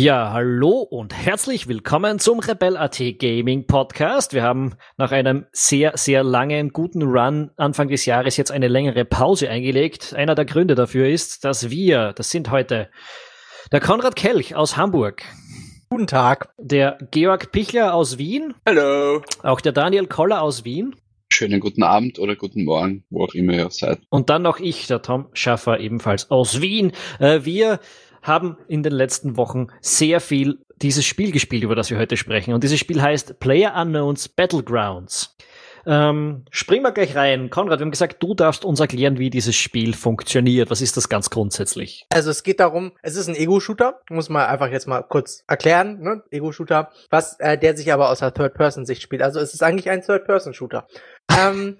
Ja, hallo und herzlich willkommen zum Rebel.at Gaming Podcast. Wir haben nach einem sehr, sehr langen, guten Run Anfang des Jahres jetzt eine längere Pause eingelegt. Einer der Gründe dafür ist, dass wir, das sind heute der Konrad Kelch aus Hamburg. Guten Tag. Der Georg Pichler aus Wien. Hallo. Auch der Daniel Koller aus Wien. Schönen guten Abend oder guten Morgen, wo auch immer ihr seid. Und dann noch ich, der Tom Schaffer, ebenfalls aus Wien. Äh, wir haben in den letzten Wochen sehr viel dieses Spiel gespielt, über das wir heute sprechen. Und dieses Spiel heißt Player Unknowns Battlegrounds. Ähm, springen wir gleich rein. Konrad, wir haben gesagt, du darfst uns erklären, wie dieses Spiel funktioniert. Was ist das ganz grundsätzlich? Also es geht darum, es ist ein Ego-Shooter, muss man einfach jetzt mal kurz erklären, ne? Ego-Shooter, was äh, der sich aber aus der Third-Person-Sicht spielt. Also es ist eigentlich ein Third-Person-Shooter. Ähm,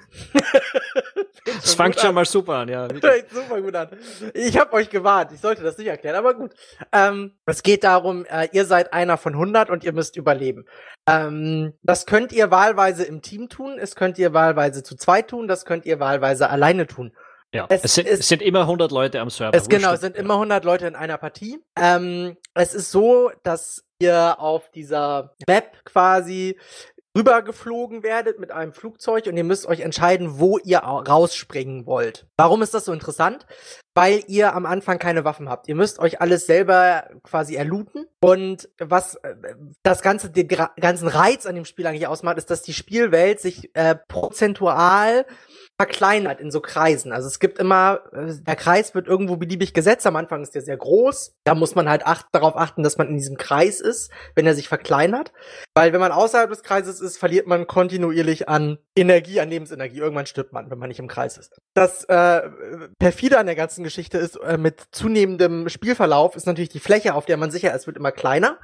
das fängt schon an. mal super an, ja. super gut an. Ich habe euch gewarnt, ich sollte das nicht erklären, aber gut. Ähm, es geht darum, äh, ihr seid einer von 100 und ihr müsst überleben. Ähm, das könnt ihr wahlweise im Team tun, es könnt ihr wahlweise zu zweit tun, das könnt ihr wahlweise alleine tun. Ja, es, es, sind, es, sind, immer 100 Leute am Server. Es, genau, es sind immer 100 Leute in einer Partie. Ähm, es ist so, dass ihr auf dieser Map quasi rübergeflogen werdet mit einem Flugzeug und ihr müsst euch entscheiden, wo ihr rausspringen wollt. Warum ist das so interessant? Weil ihr am Anfang keine Waffen habt. Ihr müsst euch alles selber quasi erlooten. Und was äh, das ganze, den ganzen Reiz an dem Spiel eigentlich ausmacht, ist, dass die Spielwelt sich äh, prozentual verkleinert in so Kreisen. Also es gibt immer, äh, der Kreis wird irgendwo beliebig gesetzt. Am Anfang ist der sehr groß. Da muss man halt acht, darauf achten, dass man in diesem Kreis ist, wenn er sich verkleinert. Weil wenn man außerhalb des Kreises ist, verliert man kontinuierlich an Energie, an Lebensenergie. Irgendwann stirbt man, wenn man nicht im Kreis ist. Das äh, perfide an der ganzen Geschichte ist, äh, mit zunehmendem Spielverlauf ist natürlich die Fläche, auf der man sicher ist, wird immer kleiner.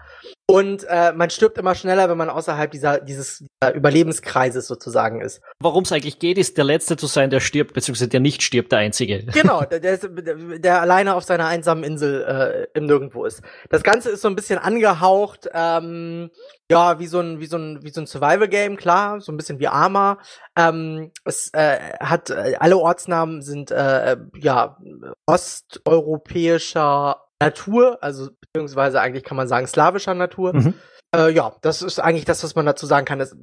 Und äh, man stirbt immer schneller, wenn man außerhalb dieser, dieses dieser Überlebenskreises sozusagen ist. Worum es eigentlich geht, ist der Letzte zu sein, der stirbt, beziehungsweise der nicht stirbt, der Einzige. Genau, der, der, der alleine auf seiner einsamen Insel äh, im Nirgendwo ist. Das Ganze ist so ein bisschen angehaucht, ähm, ja, wie so ein, wie so ein, wie so ein Survival-Game, klar, so ein bisschen wie Arma. Ähm, es äh, hat, äh, alle Ortsnamen sind, äh, ja, osteuropäischer Natur, also beziehungsweise eigentlich kann man sagen slawischer Natur. Mhm. Äh, ja, das ist eigentlich das, was man dazu sagen kann. Das,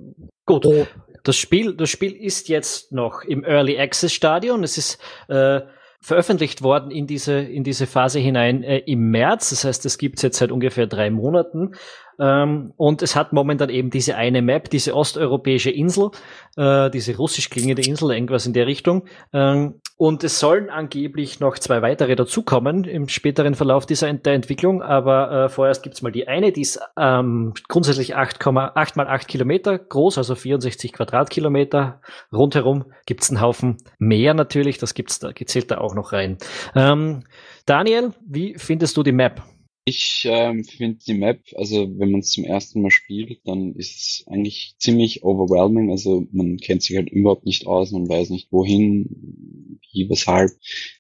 Gut. Oh. Das Spiel, das Spiel ist jetzt noch im Early Access Stadion. Es ist äh, veröffentlicht worden in diese in diese Phase hinein äh, im März. Das heißt, es gibt jetzt seit ungefähr drei Monaten. Ähm, und es hat momentan eben diese eine Map, diese osteuropäische Insel, äh, diese russisch klingende Insel, irgendwas in der Richtung. Ähm, und es sollen angeblich noch zwei weitere dazukommen im späteren Verlauf dieser der Entwicklung. Aber äh, vorerst gibt's mal die eine, die ist ähm, grundsätzlich 8,8 mal 8 Kilometer groß, also 64 Quadratkilometer. Rundherum gibt's einen Haufen mehr natürlich, das gibt's da, gezählt da auch noch rein. Daniel, wie findest du die Map? Ich ähm, finde die Map, also wenn man es zum ersten Mal spielt, dann ist es eigentlich ziemlich overwhelming. Also man kennt sich halt überhaupt nicht aus, man weiß nicht wohin, wie, weshalb.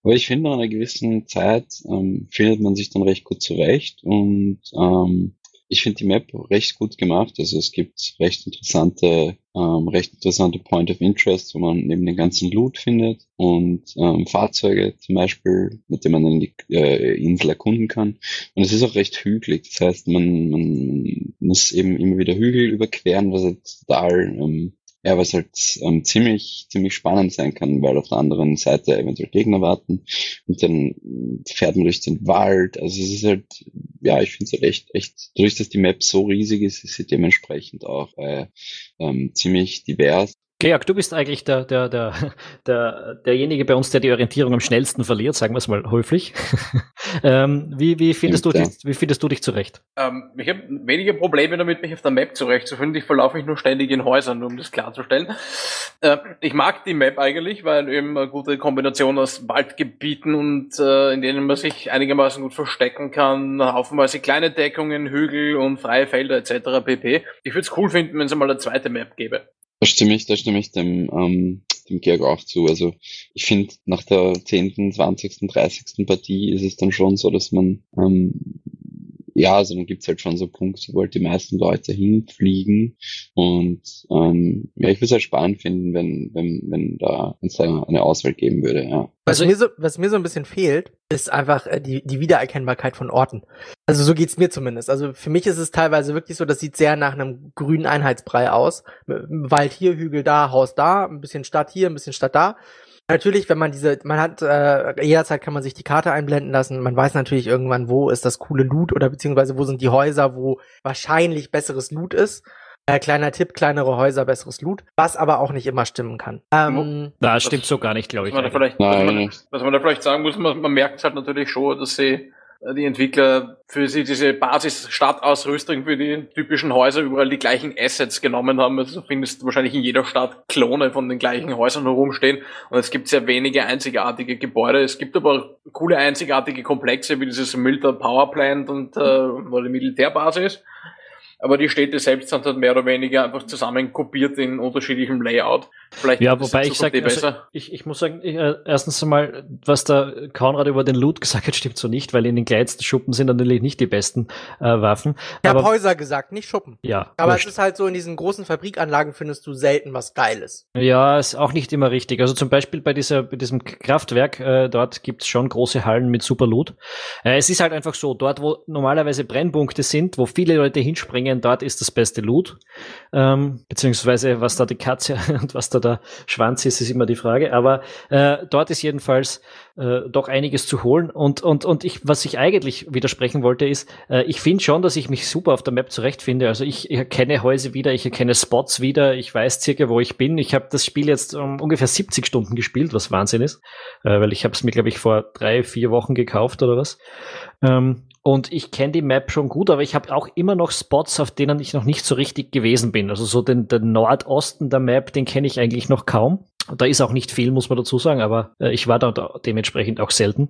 Aber ich finde, nach einer gewissen Zeit ähm, findet man sich dann recht gut zurecht und ähm, ich finde die Map recht gut gemacht. Also es gibt recht interessante, ähm, recht interessante Point of Interest, wo man neben den ganzen Loot findet und ähm, Fahrzeuge zum Beispiel, mit denen man dann die äh, Insel erkunden kann. Und es ist auch recht hügelig. Das heißt, man, man muss eben immer wieder Hügel überqueren, was halt total ähm, ja, was halt ähm, ziemlich, ziemlich spannend sein kann, weil auf der anderen Seite eventuell Gegner warten und dann fährt man durch den Wald. Also es ist halt, ja, ich finde es halt echt, echt, durch dass die Map so riesig ist, ist sie dementsprechend auch äh, ähm, ziemlich divers. Georg, du bist eigentlich der, der, der, der, derjenige bei uns, der die Orientierung am schnellsten verliert, sagen wir es mal häufig. ähm, wie, wie, findest Stimmt, du dich, wie findest du dich zurecht? Ähm, ich habe wenige Probleme damit, mich auf der Map zurechtzufinden. Ich verlaufe mich nur ständig in Häusern, um das klarzustellen. Äh, ich mag die Map eigentlich, weil eben eine gute Kombination aus Waldgebieten und äh, in denen man sich einigermaßen gut verstecken kann, haufenweise kleine Deckungen, Hügel und freie Felder etc. pp. Ich würde es cool finden, wenn es mal eine zweite Map gäbe. Da stimme ich, da stimme ich dem, ähm, dem Georg auch zu. Also ich finde, nach der 10., 20., 30. Partie ist es dann schon so, dass man ähm, ja, also dann gibt's halt schon so Punkte, wo halt die meisten Leute hinfliegen. Und ähm, ja, ich würde es halt spannend finden, wenn, wenn, wenn da uns da eine Auswahl geben würde, ja. Was, Also mir so, was mir so ein bisschen fehlt, ist einfach äh, die, die Wiedererkennbarkeit von Orten. Also so geht's mir zumindest. Also für mich ist es teilweise wirklich so, das sieht sehr nach einem grünen Einheitsbrei aus. Wald hier, Hügel da, Haus da, ein bisschen Stadt hier, ein bisschen Stadt da. Natürlich, wenn man diese, man hat, äh, jederzeit kann man sich die Karte einblenden lassen. Man weiß natürlich irgendwann, wo ist das coole Loot oder beziehungsweise wo sind die Häuser, wo wahrscheinlich besseres Loot ist. Äh, kleiner Tipp, kleinere Häuser, besseres Loot. Was aber auch nicht immer stimmen kann. Ähm, Na, Das- stimmt so gar nicht, glaube Was ich. man, da vielleicht, was, man, was man da vielleicht sagen muss, man, man merkt halt natürlich schon, dass sie die Entwickler für sie diese Basis-Stadtausrüstung für die typischen Häuser überall die gleichen Assets genommen haben. Also du findest wahrscheinlich in jeder Stadt Klone von den gleichen Häusern herumstehen. Und es gibt sehr wenige einzigartige Gebäude. Es gibt aber coole einzigartige Komplexe wie dieses Milter Power Plant und äh, wo die Militärbasis. Aber die Städte selbst sind halt mehr oder weniger einfach zusammenkopiert in unterschiedlichem Layout. Vielleicht Ja, wobei ich sage, eh also ich, ich muss sagen, ich, äh, erstens einmal, was der Konrad über den Loot gesagt hat, stimmt so nicht, weil in den kleinsten Schuppen sind natürlich nicht die besten äh, Waffen. ich habe Häuser gesagt, nicht Schuppen. ja, Aber wurscht. es ist halt so, in diesen großen Fabrikanlagen findest du selten was Geiles. Ja, ist auch nicht immer richtig. Also zum Beispiel bei dieser, bei diesem Kraftwerk, äh, dort gibt's schon große Hallen mit super Loot. Äh, es ist halt einfach so, dort, wo normalerweise Brennpunkte sind, wo viele Leute hinspringen, dort ist das beste Loot. Ähm, beziehungsweise was da die Katze und was da der Schwanz ist, ist immer die Frage. Aber äh, dort ist jedenfalls äh, doch einiges zu holen. Und, und, und ich, was ich eigentlich widersprechen wollte, ist, äh, ich finde schon, dass ich mich super auf der Map zurechtfinde. Also ich, ich erkenne Häuser wieder, ich erkenne Spots wieder, ich weiß circa, wo ich bin. Ich habe das Spiel jetzt um, ungefähr 70 Stunden gespielt, was Wahnsinn ist, äh, weil ich habe es mir, glaube ich, vor drei, vier Wochen gekauft oder was. Ähm, und ich kenne die Map schon gut, aber ich habe auch immer noch Spots, auf denen ich noch nicht so richtig gewesen bin. Also so den, den Nordosten der Map, den kenne ich eigentlich noch kaum. Da ist auch nicht viel, muss man dazu sagen, aber äh, ich war da, da dementsprechend auch selten.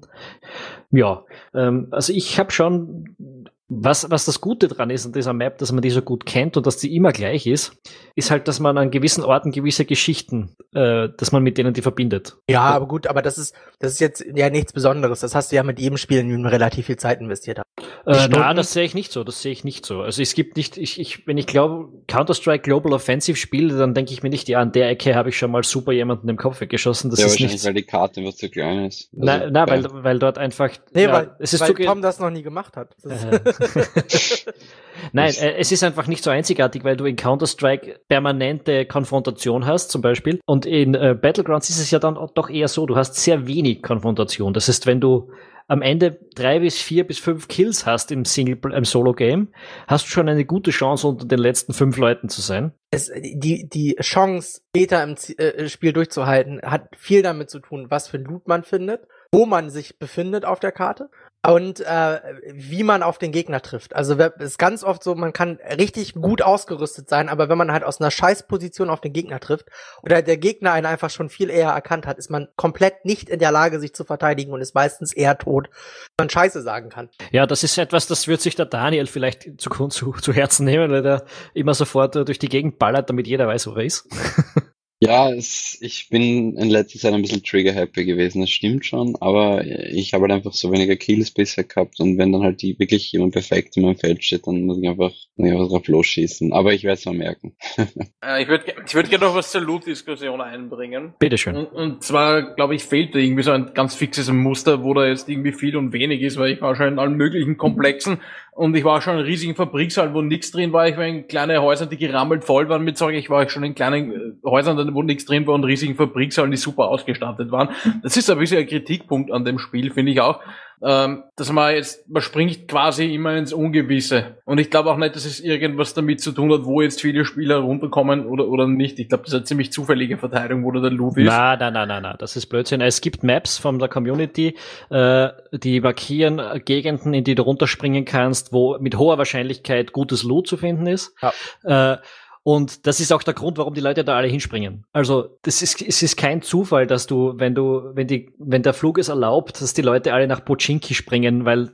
Ja, ähm, also ich habe schon, was, was das Gute dran ist an dieser Map, dass man die so gut kennt und dass die immer gleich ist, ist halt, dass man an gewissen Orten gewisse Geschichten, äh, dass man mit denen die verbindet. Ja, aber gut, aber das ist, das ist jetzt ja nichts Besonderes. Das hast du ja mit jedem Spiel in dem relativ viel Zeit investiert. Äh, na, das sehe ich nicht so. Das sehe ich nicht so. Also es gibt nicht, ich, ich, wenn ich glaube, Counter-Strike Global Offensive spiele, dann denke ich mir nicht, ja, an der Ecke habe ich schon mal super jemanden im Kopf weggeschossen. Das ja, ist wahrscheinlich, nicht. weil die Karte einfach zu klein ist. Also, Na, na ja. weil, weil dort einfach. Nee, ja, weil, es ist weil zu Tom das noch nie gemacht hat. Nein, äh, es ist einfach nicht so einzigartig, weil du in Counter-Strike permanente Konfrontation hast, zum Beispiel. Und in äh, Battlegrounds ist es ja dann doch eher so, du hast sehr wenig Konfrontation. Das heißt, wenn du am Ende drei bis vier bis fünf Kills hast im im Solo-Game, hast du schon eine gute Chance, unter den letzten fünf Leuten zu sein. es, die, die Chance, später im Z- äh, Spiel durchzuhalten, hat viel damit zu tun, was für Loot man findet, wo man sich befindet auf der Karte und äh, wie man auf den Gegner trifft. Also es ist ganz oft so, man kann richtig gut ausgerüstet sein, aber wenn man halt aus einer Scheißposition auf den Gegner trifft oder der Gegner einen einfach schon viel eher erkannt hat, ist man komplett nicht in der Lage, sich zu verteidigen und ist meistens eher tot, wenn man Scheiße sagen kann. Ja, das ist etwas, das wird sich der Daniel vielleicht zu, zu, zu Herzen nehmen, weil der immer sofort äh, durch die Gegend ballert, damit jeder weiß, wo er ist. Ja, es, ich bin in letzter Zeit ein bisschen trigger-happy gewesen, das stimmt schon, aber ich habe halt einfach so weniger Kills bisher gehabt und wenn dann halt die wirklich jemand perfekt in meinem Feld steht, dann muss ich einfach, muss ich einfach drauf losschießen. Aber ich werde es mal merken. Äh, ich würde ich würd gerne noch was zur Loot-Diskussion einbringen. Bitteschön. Und, und zwar, glaube ich, fehlt da irgendwie so ein ganz fixes Muster, wo da jetzt irgendwie viel und wenig ist, weil ich war schon in allen möglichen Komplexen und ich war schon in riesigen Fabrikshallen, wo nichts drin war. Ich war in kleine Häusern, die gerammelt voll waren mit Zeug. Ich war schon in kleinen äh, Häusern, drin war und riesigen Fabrikshallen, die super ausgestattet waren. Das ist ein bisschen ein Kritikpunkt an dem Spiel, finde ich auch. Ähm, dass man jetzt, man springt quasi immer ins Ungewisse. Und ich glaube auch nicht, dass es irgendwas damit zu tun hat, wo jetzt viele Spieler runterkommen oder, oder nicht. Ich glaube, das ist eine ziemlich zufällige Verteilung, wo der Loot ist. Na, na, na, na, na, das ist Blödsinn. Es gibt Maps von der Community, äh, die markieren Gegenden, in die du runterspringen kannst, wo mit hoher Wahrscheinlichkeit gutes Loot zu finden ist. Äh, und das ist auch der Grund, warum die Leute da alle hinspringen. Also, das ist, es ist kein Zufall, dass du, wenn du, wenn die, wenn der Flug es erlaubt, dass die Leute alle nach Pochinki springen, weil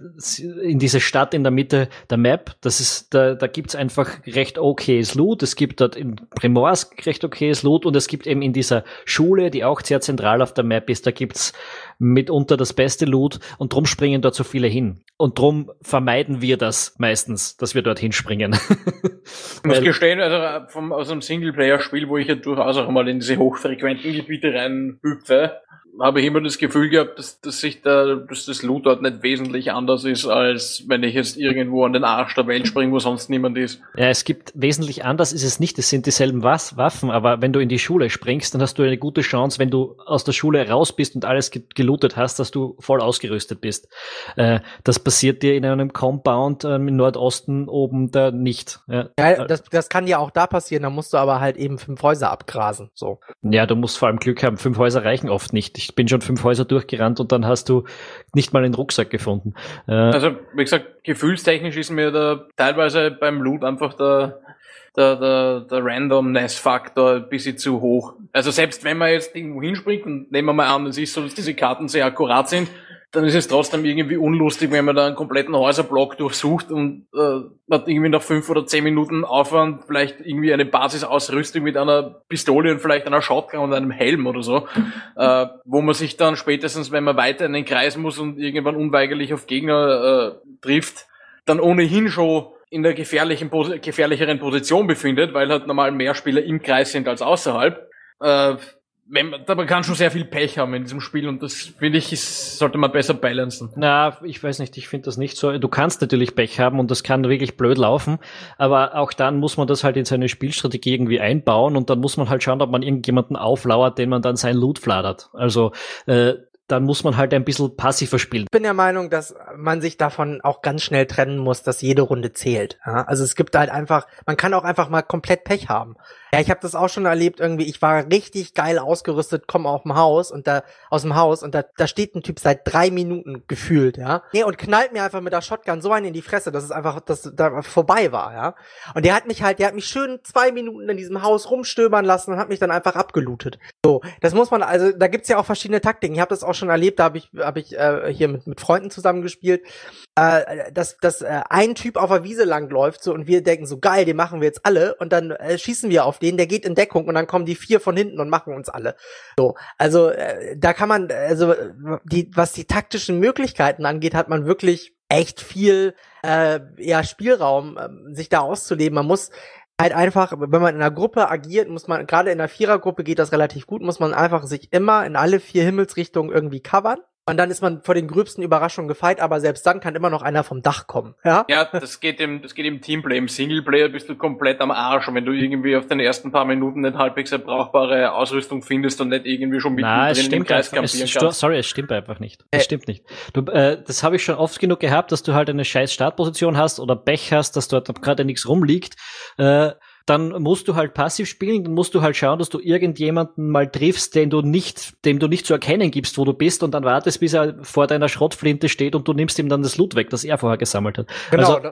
in diese Stadt in der Mitte der Map, das ist, da, da gibt's einfach recht okayes Loot. Es gibt dort in Primorsk recht okayes Loot und es gibt eben in dieser Schule, die auch sehr zentral auf der Map ist, da gibt's mitunter das beste Loot und drum springen dort so viele hin. Und drum vermeiden wir das meistens, dass wir dorthin springen. ich muss gestehen, also vom, aus einem Singleplayer-Spiel, wo ich ja durchaus auch mal in diese hochfrequenten Gebiete rein hüpfe, habe ich immer das Gefühl gehabt, dass, dass sich da, dass das Loot dort nicht wesentlich anders ist, als wenn ich jetzt irgendwo an den Arsch der Welt springe, wo sonst niemand ist. Ja, es gibt wesentlich anders ist es nicht. Es sind dieselben Was Waffen, aber wenn du in die Schule springst, dann hast du eine gute Chance, wenn du aus der Schule raus bist und alles gelootet hast, dass du voll ausgerüstet bist. Äh, das passiert dir in einem Compound ähm, im Nordosten oben da nicht. Ja, ja das, das kann ja auch da passieren, da musst du aber halt eben fünf Häuser abgrasen. So. Ja, du musst vor allem Glück haben. Fünf Häuser reichen oft nicht. Ich bin schon fünf Häuser durchgerannt und dann hast du nicht mal einen Rucksack gefunden. Äh, also, wie gesagt, gefühlstechnisch ist mir da teilweise beim Loot einfach der, der, der, der Randomness-Faktor ein bisschen zu hoch. Also selbst wenn man jetzt irgendwo hinspringt und nehmen wir mal an, es ist so, dass diese Karten sehr akkurat sind, dann ist es trotzdem irgendwie unlustig, wenn man da einen kompletten Häuserblock durchsucht und äh, hat irgendwie nach fünf oder zehn Minuten Aufwand vielleicht irgendwie eine Basisausrüstung mit einer Pistole und vielleicht einer Shotgun und einem Helm oder so, äh, wo man sich dann spätestens, wenn man weiter in den Kreis muss und irgendwann unweigerlich auf Gegner äh, trifft, dann ohnehin schon in der gefährlichen, gefährlicheren Position befindet, weil halt normal mehr Spieler im Kreis sind als außerhalb. Äh, man, man kann schon sehr viel Pech haben in diesem Spiel und das finde ich, ist, sollte man besser balancen. Na, ich weiß nicht, ich finde das nicht so. Du kannst natürlich Pech haben und das kann wirklich blöd laufen, aber auch dann muss man das halt in seine Spielstrategie irgendwie einbauen und dann muss man halt schauen, ob man irgendjemanden auflauert, den man dann sein Loot fladert. Also äh, dann muss man halt ein bisschen passiver spielen. Ich bin der Meinung, dass man sich davon auch ganz schnell trennen muss, dass jede Runde zählt. Ja? Also es gibt halt einfach, man kann auch einfach mal komplett Pech haben. Ja, ich habe das auch schon erlebt irgendwie. Ich war richtig geil ausgerüstet, komme auf dem Haus und da aus dem Haus und da, da steht ein Typ seit drei Minuten gefühlt, ja. Nee, und knallt mir einfach mit der Shotgun so einen in die Fresse, dass es einfach, dass da vorbei war, ja. Und der hat mich halt, der hat mich schön zwei Minuten in diesem Haus rumstöbern lassen und hat mich dann einfach abgelootet. So, das muss man, also da gibt's ja auch verschiedene Taktiken. Ich habe das auch schon erlebt, da habe ich, hab ich äh, hier mit, mit Freunden zusammengespielt, äh, dass, dass äh, ein Typ auf der Wiese langläuft so und wir denken so geil, den machen wir jetzt alle und dann äh, schießen wir auf den, der geht in Deckung und dann kommen die vier von hinten und machen uns alle. So, also äh, da kann man, also die, was die taktischen Möglichkeiten angeht, hat man wirklich echt viel äh, ja, Spielraum, äh, sich da auszuleben. Man muss halt einfach, wenn man in einer Gruppe agiert, muss man, gerade in einer Vierergruppe geht das relativ gut, muss man einfach sich immer in alle vier Himmelsrichtungen irgendwie covern. Und dann ist man vor den gröbsten Überraschungen gefeit, aber selbst dann kann immer noch einer vom Dach kommen. Ja, ja das geht im, das geht im Teamplay. Im Singleplayer bist du komplett am Arsch. Und wenn du irgendwie auf den ersten paar Minuten nicht halbwegs eine brauchbare Ausrüstung findest und nicht irgendwie schon mittendrin Na, es stimmt im Kreis campieren es, kannst. Sorry, es stimmt einfach nicht. Es äh. stimmt nicht. Du, äh, das habe ich schon oft genug gehabt, dass du halt eine scheiß Startposition hast oder Pech hast, dass dort gerade nichts rumliegt. Äh, dann musst du halt passiv spielen, dann musst du halt schauen, dass du irgendjemanden mal triffst, den du nicht, dem du nicht zu erkennen gibst, wo du bist und dann wartest, bis er vor deiner Schrottflinte steht und du nimmst ihm dann das Loot weg, das er vorher gesammelt hat. Genau. Also,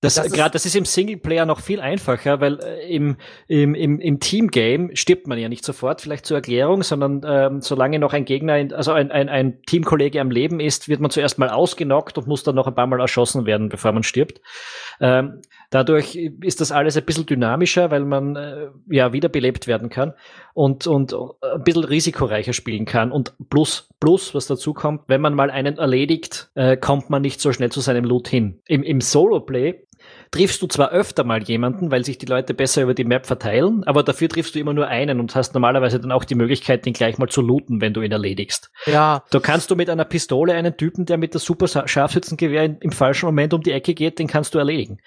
das, das gerade, das ist im Singleplayer noch viel einfacher, weil äh, im, im, im, im Teamgame stirbt man ja nicht sofort, vielleicht zur Erklärung, sondern ähm, solange noch ein Gegner, in, also ein, ein, ein Teamkollege am Leben ist, wird man zuerst mal ausgenockt und muss dann noch ein paar Mal erschossen werden, bevor man stirbt. Ähm, dadurch ist das alles ein bisschen dynamischer, weil man äh, ja wiederbelebt werden kann und, und äh, ein bisschen risikoreicher spielen kann. Und plus, plus, was dazu kommt, wenn man mal einen erledigt, äh, kommt man nicht so schnell zu seinem Loot hin. Im, im Solo-Play triffst du zwar öfter mal jemanden, weil sich die Leute besser über die Map verteilen, aber dafür triffst du immer nur einen und hast normalerweise dann auch die Möglichkeit, den gleich mal zu looten, wenn du ihn erledigst. Ja. Da kannst du mit einer Pistole einen Typen, der mit der super Scharfschützengewehr im falschen Moment um die Ecke geht, den kannst du erledigen.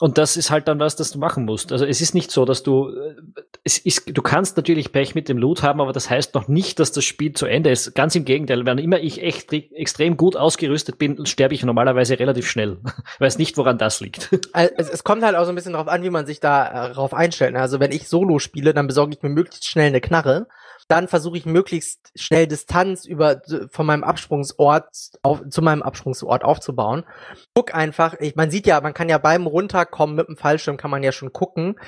Und das ist halt dann was, das du machen musst. Also es ist nicht so, dass du, äh, es ist, du kannst natürlich Pech mit dem Loot haben, aber das heißt noch nicht, dass das Spiel zu Ende ist. Ganz im Gegenteil, wenn immer ich echt extrem gut ausgerüstet bin, sterbe ich normalerweise relativ schnell. Weiß nicht, woran das liegt. Also es, kommt halt auch so ein bisschen darauf an, wie man sich da äh, einstellt. Also wenn ich Solo spiele, dann besorge ich mir möglichst schnell eine Knarre dann versuche ich möglichst schnell Distanz über von meinem Absprungsort auf, zu meinem Absprungsort aufzubauen. Guck einfach, ich, man sieht ja, man kann ja beim runterkommen mit dem Fallschirm kann man ja schon gucken,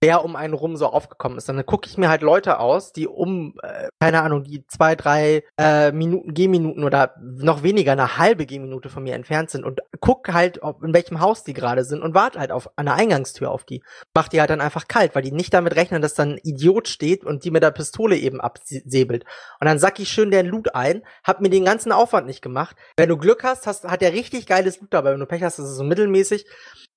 wer um einen rum so aufgekommen ist. Dann gucke ich mir halt Leute aus, die um äh, keine Ahnung, die zwei, drei äh, Minuten Gehminuten oder noch weniger eine halbe Gehminute von mir entfernt sind und guck halt, ob, in welchem Haus die gerade sind und warte halt auf an der Eingangstür auf die. Mach die halt dann einfach kalt, weil die nicht damit rechnen, dass dann ein Idiot steht und die mit der Pistole eben ab absäbelt. Und dann sack ich schön den Loot ein, hab mir den ganzen Aufwand nicht gemacht. Wenn du Glück hast, hast hat der richtig geiles Loot dabei. Wenn du Pech hast, ist es so mittelmäßig.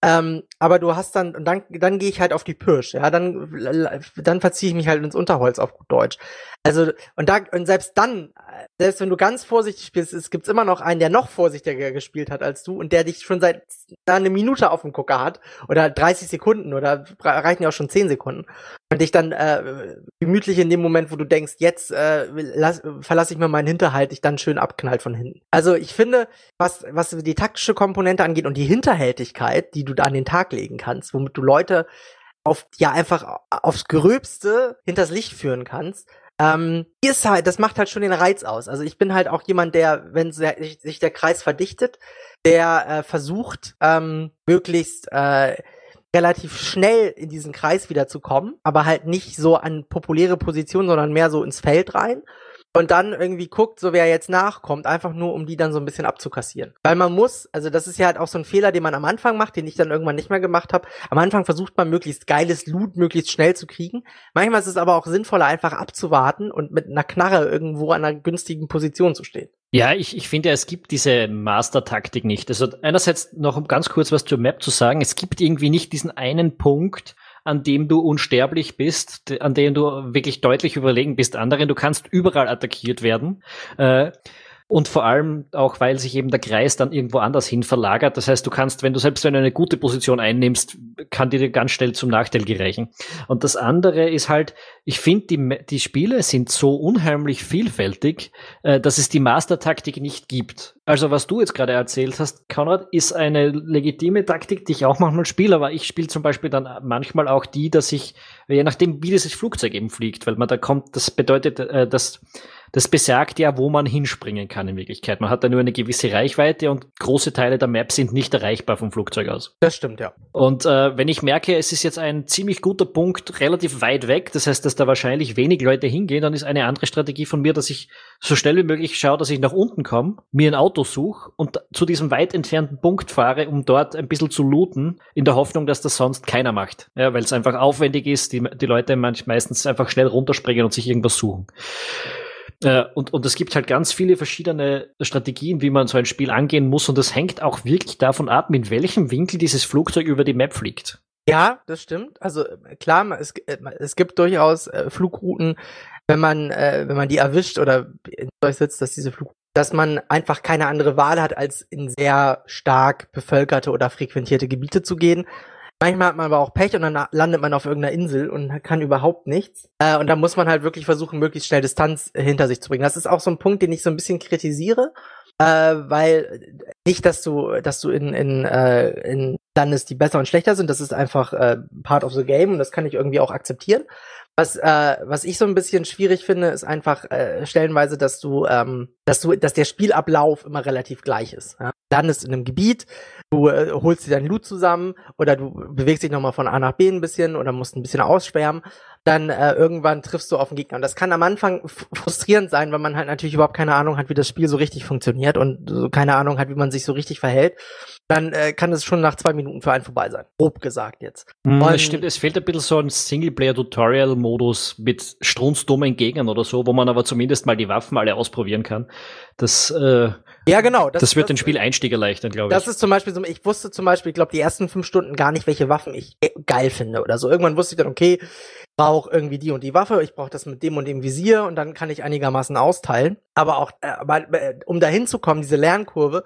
Ähm, aber du hast dann, und dann, dann gehe ich halt auf die Pirsch, ja, dann, dann verziehe ich mich halt ins Unterholz auf gut Deutsch. Also, und da, und selbst dann, selbst wenn du ganz vorsichtig spielst, es gibt immer noch einen, der noch vorsichtiger gespielt hat als du und der dich schon seit eine Minute auf dem Gucker hat oder 30 Sekunden oder reichen ja auch schon 10 Sekunden und dich dann äh, gemütlich in dem Moment, wo du denkst, jetzt äh, verlasse ich mir meinen Hinterhalt, dich dann schön abknallt von hinten. Also ich finde, was, was die taktische Komponente angeht und die Hinterhältigkeit, die du da an den Tag legen kannst, womit du Leute auf, ja, einfach aufs Gröbste hinters Licht führen kannst, ähm, ist halt, das macht halt schon den Reiz aus. Also ich bin halt auch jemand, der, wenn sich der Kreis verdichtet, der äh, versucht, ähm, möglichst äh, relativ schnell in diesen Kreis wieder zu kommen, aber halt nicht so an populäre Positionen, sondern mehr so ins Feld rein und dann irgendwie guckt, so wer jetzt nachkommt, einfach nur, um die dann so ein bisschen abzukassieren. Weil man muss, also das ist ja halt auch so ein Fehler, den man am Anfang macht, den ich dann irgendwann nicht mehr gemacht habe. Am Anfang versucht man möglichst geiles Loot möglichst schnell zu kriegen. Manchmal ist es aber auch sinnvoller, einfach abzuwarten und mit einer Knarre irgendwo an einer günstigen Position zu stehen. Ja, ich, ich finde, es gibt diese Master-Taktik nicht. Also einerseits noch um ganz kurz was zur Map zu sagen. Es gibt irgendwie nicht diesen einen Punkt, an dem du unsterblich bist, an dem du wirklich deutlich überlegen bist anderen. Du kannst überall attackiert werden. Äh, und vor allem auch, weil sich eben der Kreis dann irgendwo anders hin verlagert. Das heißt, du kannst, wenn du selbst wenn du eine gute Position einnimmst, kann dir ganz schnell zum Nachteil gereichen. Und das andere ist halt, ich finde, die, die Spiele sind so unheimlich vielfältig, äh, dass es die Master-Taktik nicht gibt. Also was du jetzt gerade erzählt hast, Konrad, ist eine legitime Taktik, die ich auch manchmal spiele, aber ich spiele zum Beispiel dann manchmal auch die, dass ich, je nachdem, wie dieses Flugzeug eben fliegt, weil man da kommt, das bedeutet, äh, dass das besagt ja, wo man hinspringen kann in Wirklichkeit. Man hat da nur eine gewisse Reichweite und große Teile der Map sind nicht erreichbar vom Flugzeug aus. Das stimmt, ja. Und äh, wenn ich merke, es ist jetzt ein ziemlich guter Punkt relativ weit weg, das heißt, dass da wahrscheinlich wenig Leute hingehen, dann ist eine andere Strategie von mir, dass ich so schnell wie möglich schaue, dass ich nach unten komme, mir ein Auto suche und zu diesem weit entfernten Punkt fahre, um dort ein bisschen zu looten, in der Hoffnung, dass das sonst keiner macht. Ja, weil es einfach aufwendig ist, die, die Leute manch, meistens einfach schnell runterspringen und sich irgendwas suchen. Äh, und, und es gibt halt ganz viele verschiedene Strategien, wie man so ein Spiel angehen muss. Und das hängt auch wirklich davon ab, mit welchem Winkel dieses Flugzeug über die Map fliegt. Ja, das stimmt. Also äh, klar, es, äh, es gibt durchaus äh, Flugrouten, wenn man, äh, wenn man die erwischt oder in euch sitzt, dass diese Flugrouten dass man einfach keine andere Wahl hat, als in sehr stark bevölkerte oder frequentierte Gebiete zu gehen. Manchmal hat man aber auch Pech und dann landet man auf irgendeiner Insel und kann überhaupt nichts. Äh, und da muss man halt wirklich versuchen, möglichst schnell Distanz hinter sich zu bringen. Das ist auch so ein Punkt, den ich so ein bisschen kritisiere. Äh, weil nicht, dass du, dass du in, in, äh, in landest, die besser und schlechter sind, das ist einfach äh, part of the game und das kann ich irgendwie auch akzeptieren. Was, äh, was ich so ein bisschen schwierig finde, ist einfach äh, stellenweise, dass du, ähm, dass du, dass der Spielablauf immer relativ gleich ist. Ja? Landest in einem Gebiet, du äh, holst dir deinen Loot zusammen oder du bewegst dich nochmal von A nach B ein bisschen oder musst ein bisschen aussperren dann äh, irgendwann triffst du auf den Gegner. Und das kann am Anfang frustrierend sein, weil man halt natürlich überhaupt keine Ahnung hat, wie das Spiel so richtig funktioniert und so keine Ahnung hat, wie man sich so richtig verhält. Dann äh, kann es schon nach zwei Minuten für einen vorbei sein. Grob gesagt jetzt. Mm, das stimmt, es fehlt ein bisschen so ein Singleplayer-Tutorial-Modus mit strunzdummen Gegnern oder so, wo man aber zumindest mal die Waffen alle ausprobieren kann. Das äh, ja, genau. Das, das wird das, den Spieleinstieg erleichtern, glaube ich. Das ist zum Beispiel so, ich wusste zum Beispiel, ich glaube, die ersten fünf Stunden gar nicht, welche Waffen ich geil finde oder so. Irgendwann wusste ich dann, okay, brauche irgendwie die und die Waffe, ich brauche das mit dem und dem Visier und dann kann ich einigermaßen austeilen. Aber auch, äh, aber, äh, um da hinzukommen, diese Lernkurve,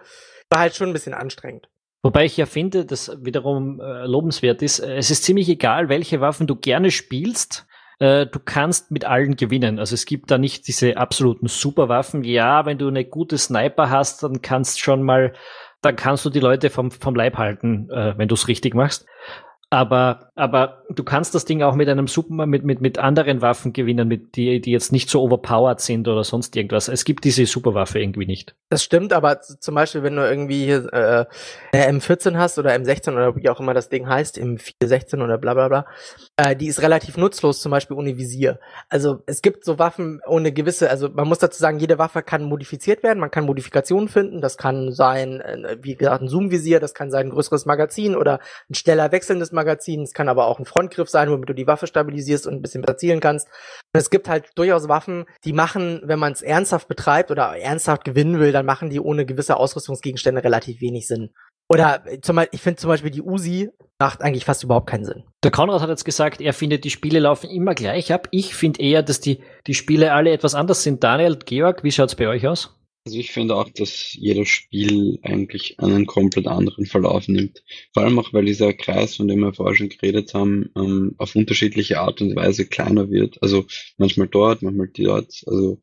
war halt schon ein bisschen anstrengend. Wobei ich ja finde, dass wiederum äh, lobenswert ist, äh, es ist ziemlich egal, welche Waffen du gerne spielst. Äh, du kannst mit allen gewinnen. Also es gibt da nicht diese absoluten Superwaffen. Ja, wenn du eine gute Sniper hast, dann kannst schon mal, dann kannst du die Leute vom, vom Leib halten, äh, wenn du es richtig machst. Aber, aber du kannst das Ding auch mit einem Super, mit, mit, mit anderen Waffen gewinnen, mit die, die jetzt nicht so overpowered sind oder sonst irgendwas. Es gibt diese Superwaffe irgendwie nicht. Das stimmt, aber zum Beispiel, wenn du irgendwie hier, äh, M14 hast oder M16 oder wie auch immer das Ding heißt, M416 oder bla bla bla, äh, die ist relativ nutzlos, zum Beispiel ohne Visier. Also es gibt so Waffen ohne gewisse, also man muss dazu sagen, jede Waffe kann modifiziert werden, man kann Modifikationen finden, das kann sein, äh, wie gesagt, ein Zoom-Visier, das kann sein ein größeres Magazin oder ein schneller wechselndes Rückwärtsmagazin, es kann aber auch ein Frontgriff sein, womit du die Waffe stabilisierst und ein bisschen besser zielen kannst. Und es gibt halt durchaus Waffen, die machen, wenn man es ernsthaft betreibt oder ernsthaft gewinnen will, dann machen die ohne gewisse Ausrüstungsgegenstände relativ wenig Sinn. Oder äh, zum ich finde zum Beispiel die Uzi macht eigentlich fast überhaupt keinen Sinn. Der Konrad hat jetzt gesagt, er findet, die Spiele laufen immer gleich ab. Ich finde eher, dass die, die Spiele alle etwas anders sind. Daniel, Georg, wie schaut's bei euch aus? Also ich finde auch, dass jedes Spiel eigentlich einen komplett anderen Verlauf nimmt. Vor allem auch, weil dieser Kreis, von dem wir vorher schon geredet haben, ähm, auf unterschiedliche Art und Weise kleiner wird. Also manchmal dort, manchmal dort. Also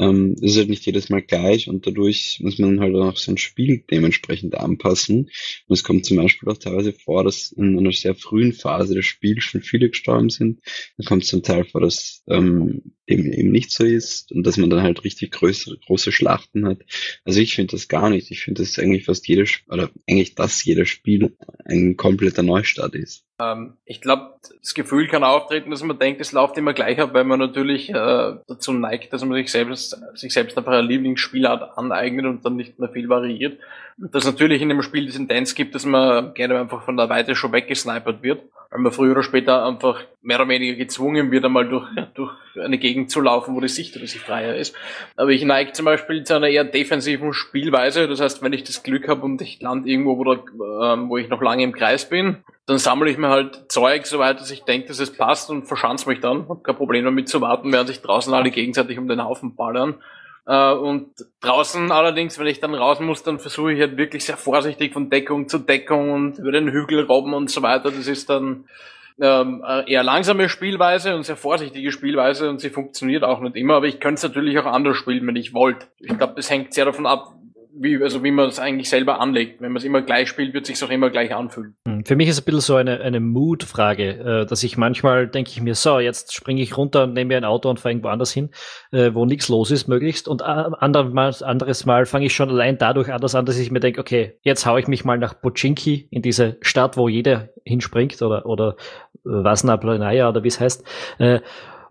ähm, ist halt nicht jedes Mal gleich und dadurch muss man halt auch sein Spiel dementsprechend anpassen. Und es kommt zum Beispiel auch teilweise vor, dass in einer sehr frühen Phase des Spiels schon viele gestorben sind. Dann kommt es zum Teil vor, dass ähm, dem eben nicht so ist und dass man dann halt richtig größere, große Schlachten hat. Also ich finde das gar nicht. Ich finde das eigentlich fast jedes, oder eigentlich dass jedes Spiel ein kompletter Neustart ist. Ähm, ich glaube, das Gefühl kann auftreten, dass man denkt, es läuft immer gleich ab, weil man natürlich äh, dazu neigt, dass man sich selbst, sich selbst einfach eine Lieblingsspielart aneignet und dann nicht mehr viel variiert. Dass natürlich in dem Spiel die Tendenz gibt, dass man gerne einfach von der Weite schon weggesnipert wird, weil man früher oder später einfach mehr oder weniger gezwungen wird, einmal durch, durch eine Gegend zu laufen, wo die Sicht oder sich freier ist. Aber ich neige zum Beispiel zu einer eher defensiven Spielweise. Das heißt, wenn ich das Glück habe und ich lande irgendwo, wo, da, äh, wo ich noch lange im Kreis bin, dann sammle ich mir halt Zeug, soweit dass ich denke, dass es passt und verschanze mich dann. Hab kein Problem damit zu warten, während sich draußen alle gegenseitig um den Haufen ballern. Äh, und draußen allerdings, wenn ich dann raus muss, dann versuche ich halt wirklich sehr vorsichtig von Deckung zu Deckung und über den Hügel robben und so weiter. Das ist dann ähm, eher langsame Spielweise und sehr vorsichtige Spielweise und sie funktioniert auch nicht immer, aber ich könnte es natürlich auch anders spielen, wenn ich wollte. Ich glaube, das hängt sehr davon ab, wie, also wie man es eigentlich selber anlegt. Wenn man es immer gleich spielt, wird es sich auch immer gleich anfühlen. Hm, für mich ist es ein bisschen so eine, eine Mood-Frage, äh, dass ich manchmal denke ich mir, so, jetzt springe ich runter und nehme mir ein Auto und fahre irgendwo anders hin, äh, wo nichts los ist, möglichst. Und anderes Mal, anderes Mal fange ich schon allein dadurch anders an, dass ich mir denke, okay, jetzt haue ich mich mal nach Pochinki in diese Stadt, wo jeder hinspringt oder, oder äh, Vasna Planaya oder wie es heißt. Äh,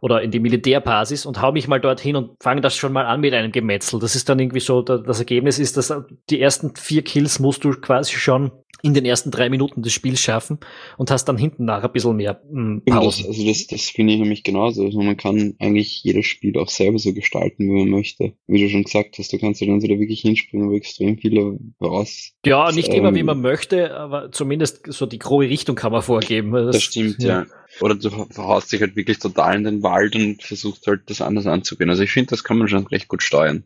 oder in die Militärbasis und hau mich mal dorthin und fange das schon mal an mit einem Gemetzel. Das ist dann irgendwie so, das Ergebnis ist, dass die ersten vier Kills musst du quasi schon in den ersten drei Minuten des Spiels schaffen und hast dann hinten nach ein bisschen mehr mh, Pause. Das, also das, das finde ich nämlich genauso. Also man kann eigentlich jedes Spiel auch selber so gestalten, wie man möchte. Wie du schon gesagt hast, du kannst ja dann so da wirklich hinspringen, wo extrem viele raus. Ja, nicht ähm, immer wie man möchte, aber zumindest so die grobe Richtung kann man vorgeben. Das, das stimmt, ja. ja. Oder du verhaust dich halt wirklich total in den Wald und versuchst halt das anders anzugehen. Also ich finde, das kann man schon recht gut steuern.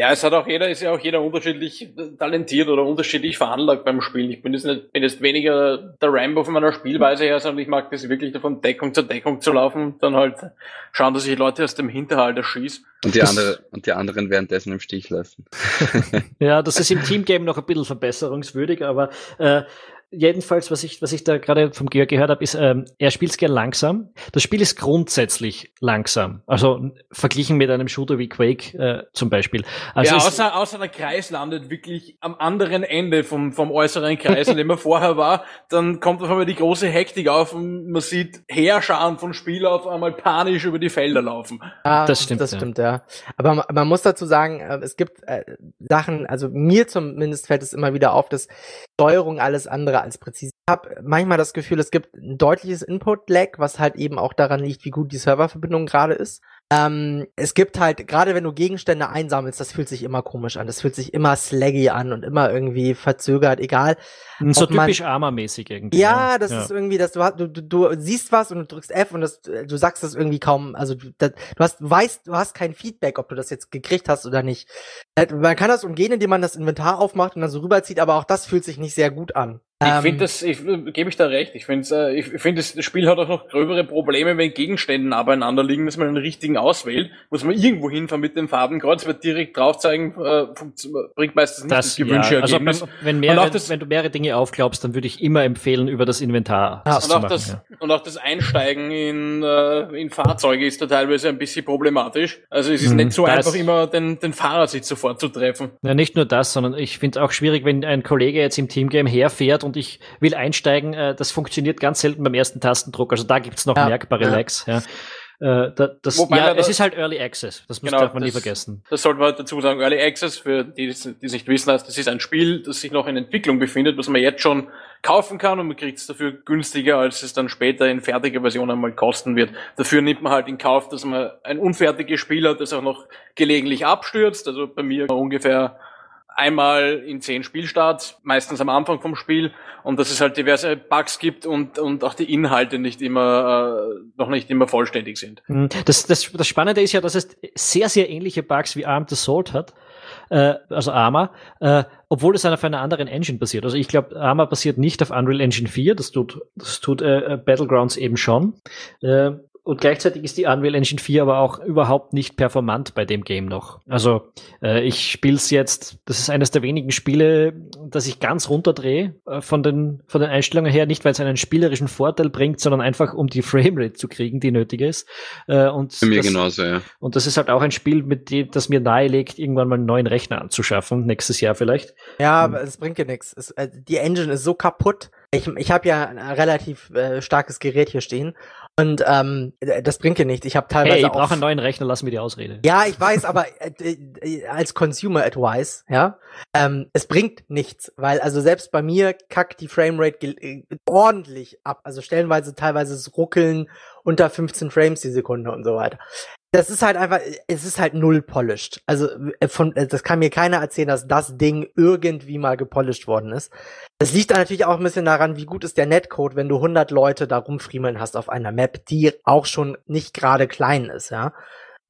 Ja, es hat auch jeder, ist ja auch jeder unterschiedlich talentiert oder unterschiedlich veranlagt beim Spielen. Ich bin jetzt nicht, bin jetzt weniger der Rambo von meiner Spielweise her, sondern ich mag das wirklich davon Deckung zu Deckung zu laufen und dann halt schauen, dass ich Leute aus dem Hinterhalt erschieße. Und die, andere, und die anderen währenddessen im Stich lassen. ja, das ist im Teamgame noch ein bisschen verbesserungswürdig, aber äh, jedenfalls, was ich, was ich da gerade vom Georg gehört habe, ist, ähm, er spielt es gern langsam. Das Spiel ist grundsätzlich langsam. Also verglichen mit einem Shooter wie Quake äh, zum Beispiel. Also ja, außer, außer der Kreis landet wirklich am anderen Ende vom, vom äußeren Kreis, in dem er vorher war, dann kommt auf einmal die große Hektik auf und man sieht Heerscharen von Spielern auf einmal panisch über die Felder laufen. Ja, das stimmt. Das ja. stimmt, ja. Aber man, man muss dazu sagen, äh, es gibt äh, Sachen, also mir zumindest fällt es immer wieder auf, dass Steuerung alles andere schneller als präzise. Ich habe manchmal das Gefühl, es gibt ein deutliches Input-Lag, was halt eben auch daran liegt, wie gut die Serververbindung gerade ist. Ähm, es gibt halt, gerade wenn du Gegenstände einsammelst, das fühlt sich immer komisch an. Das fühlt sich immer slaggy an und immer irgendwie verzögert, egal. So typisch Arma-mäßig irgendwie. Ja, das ja. ist irgendwie, dass du, du, du, du siehst was und du drückst F und das, du sagst das irgendwie kaum, also du, das, du hast, weißt, du hast kein Feedback, ob du das jetzt gekriegt hast oder nicht. Äh, man kann das umgehen, indem man das Inventar aufmacht und dann so rüberzieht, aber auch das fühlt sich nicht sehr gut an. Ich ähm, finde das, ich gebe ich da recht. Ich finde, äh, ich finde das Spiel hat auch noch gröbere Probleme, wenn Gegenstände nah beieinander liegen, dass man einen richtigen auswählt. Muss man irgendwo hinfahren mit dem Fadenkreuz, weil direkt drauf zeigen äh, bringt meistens nicht das, das gewünschte ja. Ergebnis. Also wenn, mehr, wenn, das, wenn, du mehrere Dinge aufglaubst, dann würde ich immer empfehlen, über das Inventar zu und machen. Das, ja. Und auch das Einsteigen in, äh, in Fahrzeuge ist da teilweise ein bisschen problematisch. Also es ist mhm, nicht so einfach immer den, den Fahrersitz sofort zu treffen. Ja, nicht nur das, sondern ich finde es auch schwierig, wenn ein Kollege jetzt im Teamgame herfährt und ich will einsteigen, äh, das funktioniert ganz selten beim ersten Tastendruck. Also da gibt's noch ja, merkbare ja. Lags. Ja. Äh, da, das, Wobei ja, es ist halt Early Access. Das genau, darf man das, nie vergessen. Das sollte man dazu sagen. Early Access, für die, die es nicht wissen, das ist ein Spiel, das sich noch in Entwicklung befindet, was man jetzt schon kaufen kann und man kriegt es dafür günstiger, als es dann später in fertiger Version einmal kosten wird. Dafür nimmt man halt in Kauf, dass man ein unfertiges Spiel hat, das auch noch gelegentlich abstürzt. Also bei mir ungefähr einmal in zehn Spielstarts, meistens am Anfang vom Spiel, und dass es halt diverse Bugs gibt und, und auch die Inhalte nicht immer, äh, noch nicht immer vollständig sind. Hm, das, das, das Spannende ist ja, dass es sehr, sehr ähnliche Bugs wie Armed Assault hat, äh, also Arma, äh, obwohl es auf einer anderen Engine basiert. Also ich glaube, Arma basiert nicht auf Unreal Engine 4, das tut, das tut äh, Battlegrounds eben schon. Äh, und gleichzeitig ist die Unreal Engine 4 aber auch überhaupt nicht performant bei dem Game noch. Also äh, ich spiele es jetzt, das ist eines der wenigen Spiele, das ich ganz runterdrehe äh, von, den, von den Einstellungen her, nicht weil es einen spielerischen Vorteil bringt, sondern einfach um die Framerate zu kriegen, die nötig ist. Äh, und Bei mir das, genauso, ja. Und das ist halt auch ein Spiel, mit dem, das mir nahelegt, irgendwann mal einen neuen Rechner anzuschaffen, nächstes Jahr vielleicht. Ja, aber es bringt ja nichts. Äh, die Engine ist so kaputt. Ich, ich habe ja ein relativ äh, starkes Gerät hier stehen und ähm, das bringt dir nichts. Ich habe teilweise Hey, ich auch brauche einen neuen Rechner, lass mir die Ausrede. Ja, ich weiß, aber äh, äh, als Consumer Advice, ja, ähm, es bringt nichts, weil also selbst bei mir kackt die Framerate äh, ordentlich ab. Also stellenweise teilweise es ruckeln unter 15 Frames die Sekunde und so weiter. Das ist halt einfach, es ist halt null polished. Also äh, von, äh, das kann mir keiner erzählen, dass das Ding irgendwie mal gepolished worden ist. Das liegt dann natürlich auch ein bisschen daran, wie gut ist der Netcode, wenn du 100 Leute da rumfriemeln hast auf einer Map, die auch schon nicht gerade klein ist, ja.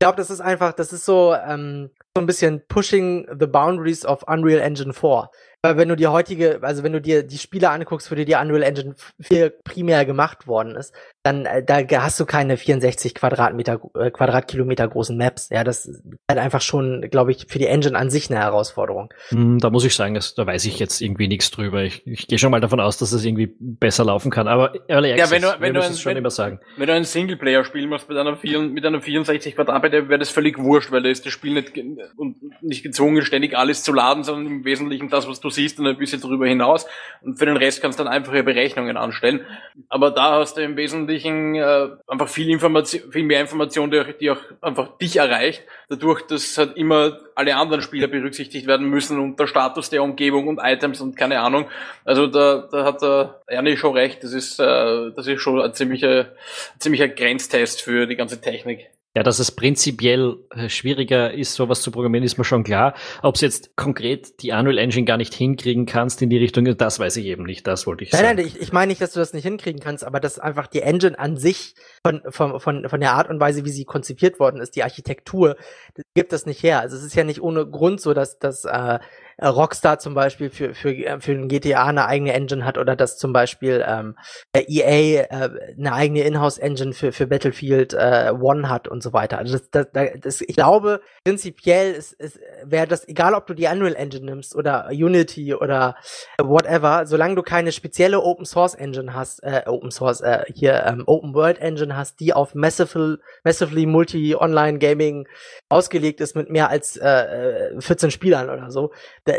Ich glaube, das ist einfach, das ist so, ähm, so ein bisschen pushing the boundaries of Unreal Engine 4. Weil wenn du die heutige, also wenn du dir die Spiele anguckst, für die die Unreal Engine 4 primär gemacht worden ist, dann äh, da hast du keine 64 Quadratmeter, äh, Quadratkilometer großen Maps. Ja, das ist halt einfach schon, glaube ich, für die Engine an sich eine Herausforderung. Hm, Da muss ich sagen, das, da weiß ich jetzt irgendwie nichts drüber. Ich, ich gehe schon mal davon aus, dass es irgendwie besser laufen kann. Aber Early Ja, Access, wenn du- wir wenn du ein- schon wenn- immer sagen. Wenn du ein Singleplayer-Spiel machst mit einer, vier, mit einer 64 Quadratmeter, wäre das völlig wurscht, weil da ist das Spiel nicht, und nicht gezwungen, ständig alles zu laden, sondern im Wesentlichen das, was du siehst und ein bisschen drüber hinaus. Und für den Rest kannst du dann einfache Berechnungen anstellen. Aber da hast du im Wesentlichen äh, einfach viel Information, viel mehr Information, die auch, die auch einfach dich erreicht, dadurch, dass halt immer alle anderen Spieler berücksichtigt werden müssen und der Status der Umgebung und Items und keine Ahnung. Also da, da hat der Ernie schon recht. Das ist, äh, das ist schon ein ziemlicher, ziemlicher Grenztest für die ganze Technik. Ja, dass es prinzipiell äh, schwieriger ist, sowas zu programmieren, ist mir schon klar. Ob es jetzt konkret die Unreal Engine gar nicht hinkriegen kannst in die Richtung, das weiß ich eben nicht. Das wollte ich Nein, sagen. nein, ich, ich meine nicht, dass du das nicht hinkriegen kannst, aber dass einfach die Engine an sich von, von, von, von der Art und Weise, wie sie konzipiert worden ist, die Architektur, das gibt das nicht her. Also es ist ja nicht ohne Grund so, dass, dass äh, Rockstar zum Beispiel für, für, äh, für den GTA eine eigene Engine hat oder dass zum Beispiel ähm, EA äh, eine eigene Inhouse-Engine für, für Battlefield äh, One hat und so weiter. Also das, das, das, ich glaube, prinzipiell ist, ist, wäre das, egal ob du die Unreal Engine nimmst oder Unity oder whatever, solange du keine spezielle Open Source Engine hast, äh, Open Source, äh, hier ähm, Open World Engine hast, die auf massively, massively Multi-Online Gaming ausgelegt ist mit mehr als äh, 14 Spielern oder so,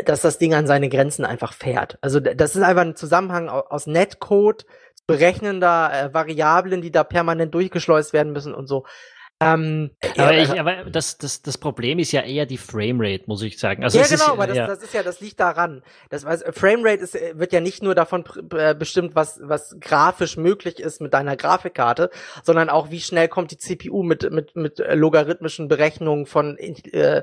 dass das Ding an seine Grenzen einfach fährt. Also das ist einfach ein Zusammenhang au- aus Netcode, berechnender äh, Variablen, die da permanent durchgeschleust werden müssen und so. Ähm, aber ja, ich, aber das, das, das Problem ist ja eher die Framerate, muss ich sagen. Also ja, genau, ist, aber das, ja, das ist ja, das liegt daran. Das weiß, Framerate ist, äh, wird ja nicht nur davon äh, bestimmt, was, was grafisch möglich ist mit deiner Grafikkarte, sondern auch, wie schnell kommt die CPU mit, mit, mit äh, logarithmischen Berechnungen von, äh, äh,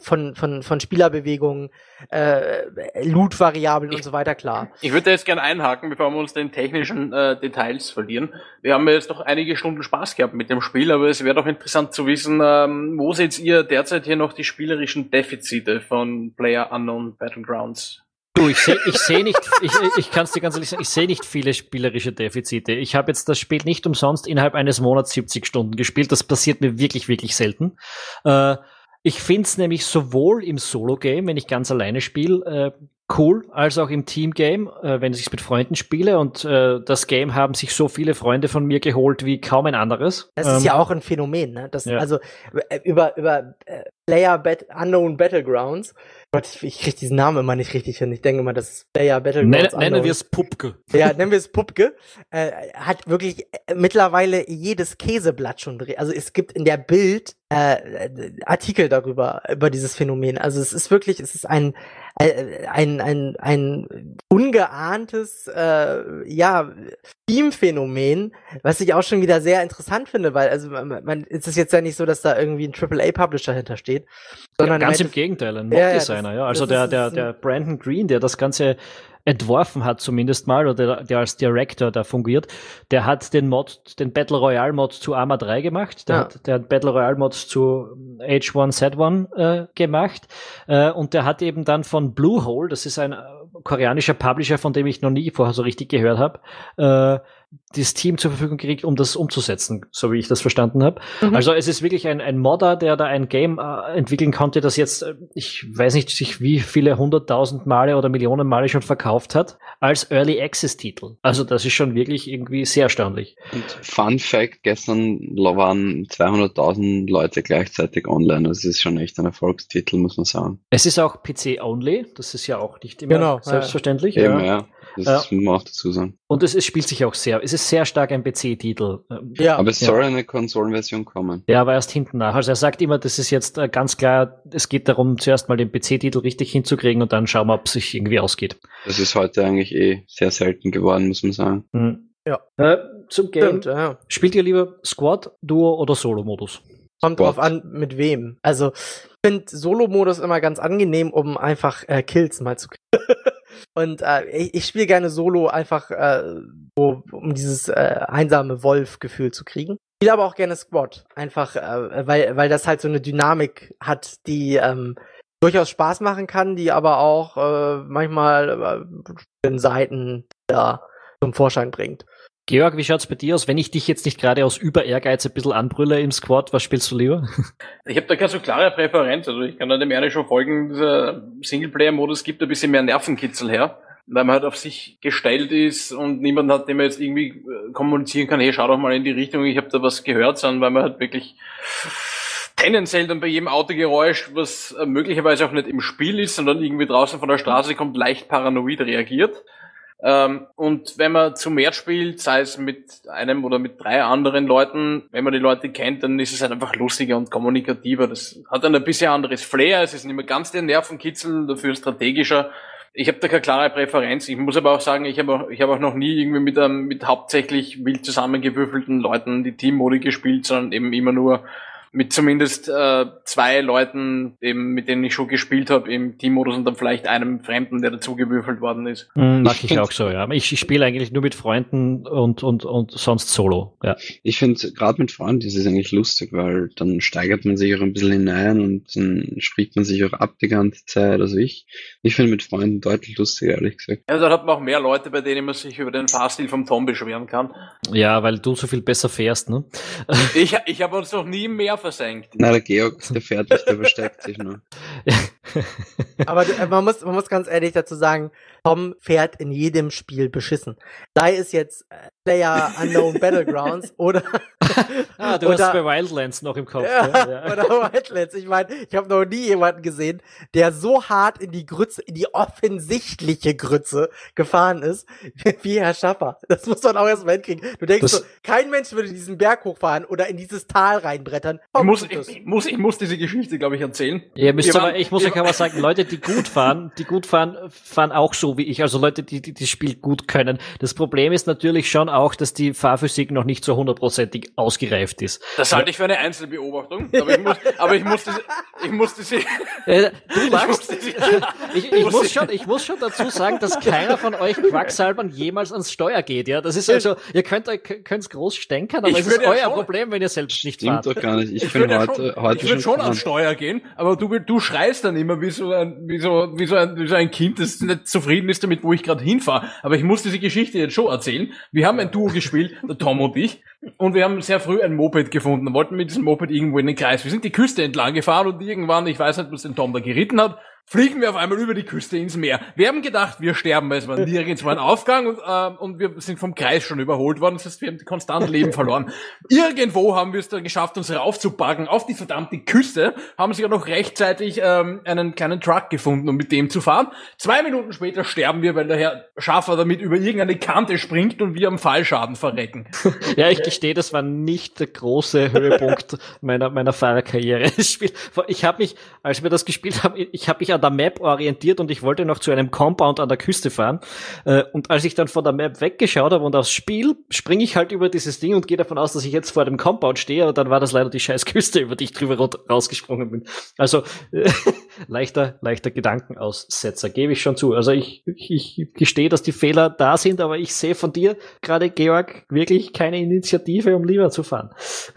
von, von, von Spielerbewegungen, äh, Loot-Variablen und so weiter klar. Ich würde da jetzt gerne einhaken, bevor wir uns den technischen äh, Details verlieren. Wir haben jetzt noch einige Stunden Spaß gehabt mit dem Spiel, aber es wäre doch interessant zu wissen, ähm, wo seht ihr derzeit hier noch die spielerischen Defizite von Player Unknown Battlegrounds? Du, ich sehe ich seh nicht, ich, ich kann es dir ganz ehrlich sagen, ich sehe nicht viele spielerische Defizite. Ich habe jetzt das Spiel nicht umsonst innerhalb eines Monats 70 Stunden gespielt. Das passiert mir wirklich, wirklich selten. Äh, ich find's nämlich sowohl im Solo-Game, wenn ich ganz alleine spiele, äh, cool, als auch im Team-Game, äh, wenn ich mit Freunden spiele. Und äh, das Game haben sich so viele Freunde von mir geholt wie kaum ein anderes. Das Ähm, ist ja auch ein Phänomen, ne? Das, ja. Also äh, über, über äh, Player Bat Unknown Battlegrounds. Gott, ich, ich krieg diesen Namen immer nicht richtig hin. Ich denke immer, das ist Player Battlegrounds. Nennen, nennen wir es Pupke. ja, nennen wir es Pupke, äh, hat wirklich äh, mittlerweile jedes Käseblatt schon drin. Also es gibt in der Bild äh, Artikel darüber, über dieses Phänomen. Also es ist wirklich, es ist ein, äh, ein, ein, ein ungeahntes, äh, ja, Teamphänomen, was ich auch schon wieder sehr interessant finde, weil also man, man es ist jetzt ja nicht so, dass da irgendwie ein AAA-Publisher hintersteht, sondern ja, ganz im Gegenteil, ein Ja, ja, Mod-Designer, das- ja. Also der, der, der Brandon Green, der das Ganze entworfen hat, zumindest mal, oder der, als Director da fungiert, der hat den Mod, den Battle Royale Mod zu Arma 3 gemacht, der Ja. hat, der hat Battle Royale Mods zu H1Z1 äh, gemacht, äh, und der hat eben dann von Bluehole, das ist ein koreanischer Publisher, von dem ich noch nie vorher so richtig gehört habe, äh, das Team zur Verfügung gekriegt, um das umzusetzen, so wie ich das verstanden habe. Mhm. Also es ist wirklich ein, ein Modder, der da ein Game äh, entwickeln konnte, das jetzt, äh, ich weiß nicht, sich wie viele hunderttausend Male oder Millionen Male schon verkauft hat, als Early Access Titel. Also das ist schon wirklich irgendwie sehr erstaunlich. Und Fun Fact, gestern waren 200.000 Leute gleichzeitig online. Das ist schon echt ein Erfolgstitel, muss man sagen. Es ist auch PC-only, das ist ja auch nicht immer Genau, ja. selbstverständlich. Eben, Ja. Das Ja. muss man auch dazu sagen. Und es, es spielt sich auch sehr, es ist sehr stark ein PC-Titel. Ähm, Ja. Aber es Ja. soll eine Konsolenversion kommen. Ja, aber erst hinten nach. Also er sagt immer, das ist jetzt äh, ganz klar, es geht darum, zuerst mal den PC-Titel richtig hinzukriegen und dann schauen wir, ob es sich irgendwie ausgeht. Das ist heute eigentlich eh sehr selten geworden, muss man sagen. Mhm. Ja. Äh, zum Game. Stimmt, ja. Spielt ihr lieber Squad, Duo oder Solo-Modus? Kommt Squad. drauf an, mit wem. Also, ich finde Solo-Modus immer ganz angenehm, um einfach äh, Kills mal zu kriegen. Und äh, ich, ich spiele gerne Solo einfach, äh, so, um dieses äh, einsame Wolf-Gefühl zu kriegen. Ich spiele aber auch gerne Squad. Einfach, äh, weil, weil das halt so eine Dynamik hat, die ähm, durchaus Spaß machen kann, die aber auch äh, manchmal äh, Seiten da zum Vorschein bringt. Georg, wie schaut's bei dir aus? Wenn ich dich jetzt nicht gerade aus Über-Ehrgeiz ein bisschen anbrülle im Squad, was spielst du lieber? Ich habe da keine so klare Präferenz. Also ich kann da dem ehrlich schon folgen, dieser Singleplayer-Modus gibt ein bisschen mehr Nervenkitzel her, weil man halt auf sich gestellt ist und niemand hat, dem man jetzt irgendwie äh, kommunizieren kann, hey, schau doch mal in die Richtung, ich habe da was gehört, sondern weil man halt wirklich tendenziell dann bei jedem Autogeräusch, was äh, möglicherweise auch nicht im Spiel ist, sondern irgendwie draußen von der Straße kommt, leicht paranoid reagiert. Ähm, und wenn man zu mehr spielt, sei es mit einem oder mit drei anderen Leuten, wenn man die Leute kennt, dann ist es halt einfach lustiger und kommunikativer. Das hat dann ein bisschen anderes Flair, es ist nicht mehr ganz der Nervenkitzel, dafür strategischer. Ich habe da keine klare Präferenz. Ich muss aber auch sagen, ich habe auch, hab auch noch nie irgendwie mit, einem, mit hauptsächlich wild zusammengewürfelten Leuten die Teammodi gespielt, sondern eben immer nur mit zumindest äh, zwei Leuten, eben, mit denen ich schon gespielt habe im Teammodus und dann vielleicht einem Fremden, der dazugewürfelt worden ist. Hm, mag Ich ich find- auch so, ja. Ich, ich spiele eigentlich nur mit Freunden und, und, und sonst solo, ja. Ich finde, gerade mit Freunden ist es eigentlich lustig, weil dann steigert man sich auch ein bisschen hinein und dann spricht man sich auch ab die ganze Zeit. Also ich, ich finde mit Freunden deutlich lustiger, ehrlich gesagt. Also da hat man auch mehr Leute, bei denen man sich über den Fahrstil vom Tom beschweren kann. Ja, weil du so viel besser fährst, ne? Ich, ich habe uns noch nie im Meer versenkt. Na, der Georg, der fährt nicht, der versteckt sich nur. Aber äh, man muss, man muss ganz ehrlich dazu sagen, Tom fährt in jedem Spiel beschissen. Sei es jetzt äh, Player Unknown Battlegrounds oder ah, du Oder- hast bei Wildlands noch im Kopf. ja, Ja, ja. oder Wildlands. Ich meine, ich habe noch nie jemanden gesehen, der so hart in die Grütze, in die offensichtliche Grütze gefahren ist, wie Herr Schaffer. Das muss man auch erst mal hinkriegen. Du denkst Das- so, kein Mensch würde diesen Berg hochfahren oder in dieses Tal reinbrettern. Ich muss, ich, muss, ich muss diese Geschichte, glaube ich, erzählen. Ihr müsst waren- ich muss wir euch aber sagen, Leute, die gut fahren, die gut fahren, fahren auch so wie ich. Also Leute, die, die das Spiel gut können. Das Problem ist natürlich schon auch, dass die Fahrphysik noch nicht so hundertprozentig ausgereift ist. Das halte ich für eine Einzelbeobachtung, aber ich muss, aber ich muss diese, ich muss diese, Äh, du ich muss lachst. Ich, ich, ich- schon, ich muss schon dazu sagen, dass keiner von euch Quacksalbern jemals ans Steuer geht. Ja, das ist also, ihr könnt könnt's groß stänkern, aber Ich es ist ja euer schon- Problem, wenn ihr selbst nicht Stimmt fahrt. doch gar nicht. Ich, ich bin würde ja schon, heute ich würde schon gefahren. ans Steuer gehen, aber du, du schreist dann immer wie so ein, wie so, wie so ein, wie so ein Kind, das nicht zufrieden ist damit, wo ich gerade hinfahre. Aber ich muss diese Geschichte jetzt schon erzählen. Wir haben ein Duo gespielt, der Tom und ich, und wir haben sehr früh ein Moped gefunden, wollten mit diesem Moped irgendwo in den Kreis. Wir sind die Küste entlang gefahren und irgendwann, ich weiß nicht, was den Tom da geritten hat, fliegen wir auf einmal über die Küste ins Meer. Wir haben gedacht, wir sterben, weil es war nirgends war ein Aufgang und, äh, und wir sind vom Kreis schon überholt worden. Das heißt, wir haben konstant Leben verloren. Irgendwo haben wir es dann geschafft, uns raufzupacken auf die verdammte Küste, haben sogar noch rechtzeitig ähm, einen kleinen Truck gefunden, um mit dem zu fahren. Zwei Minuten später sterben wir, weil der Herr Schaffer damit über irgendeine Kante springt und wir am Fallschaden verrecken. Ja, ich gestehe, das war nicht der große Höhepunkt meiner, meiner Fahrerkarriere. Ich habe mich, als wir das gespielt haben, ich habe mich an der Map orientiert und ich wollte noch zu einem Compound an der Küste fahren. Äh, und als ich dann von der Map weggeschaut habe und aufs Spiel, springe ich halt über dieses Ding und gehe davon aus, dass ich jetzt vor dem Compound stehe. Aber dann war das leider die scheiß Küste, über die ich drüber rausgesprungen bin. Also äh, leichter, leichter Gedankenaussetzer, gebe ich schon zu. Also ich, ich, ich gestehe, dass die Fehler da sind, aber ich sehe von dir gerade, Georg, wirklich keine Initiative, um lieber zu fahren.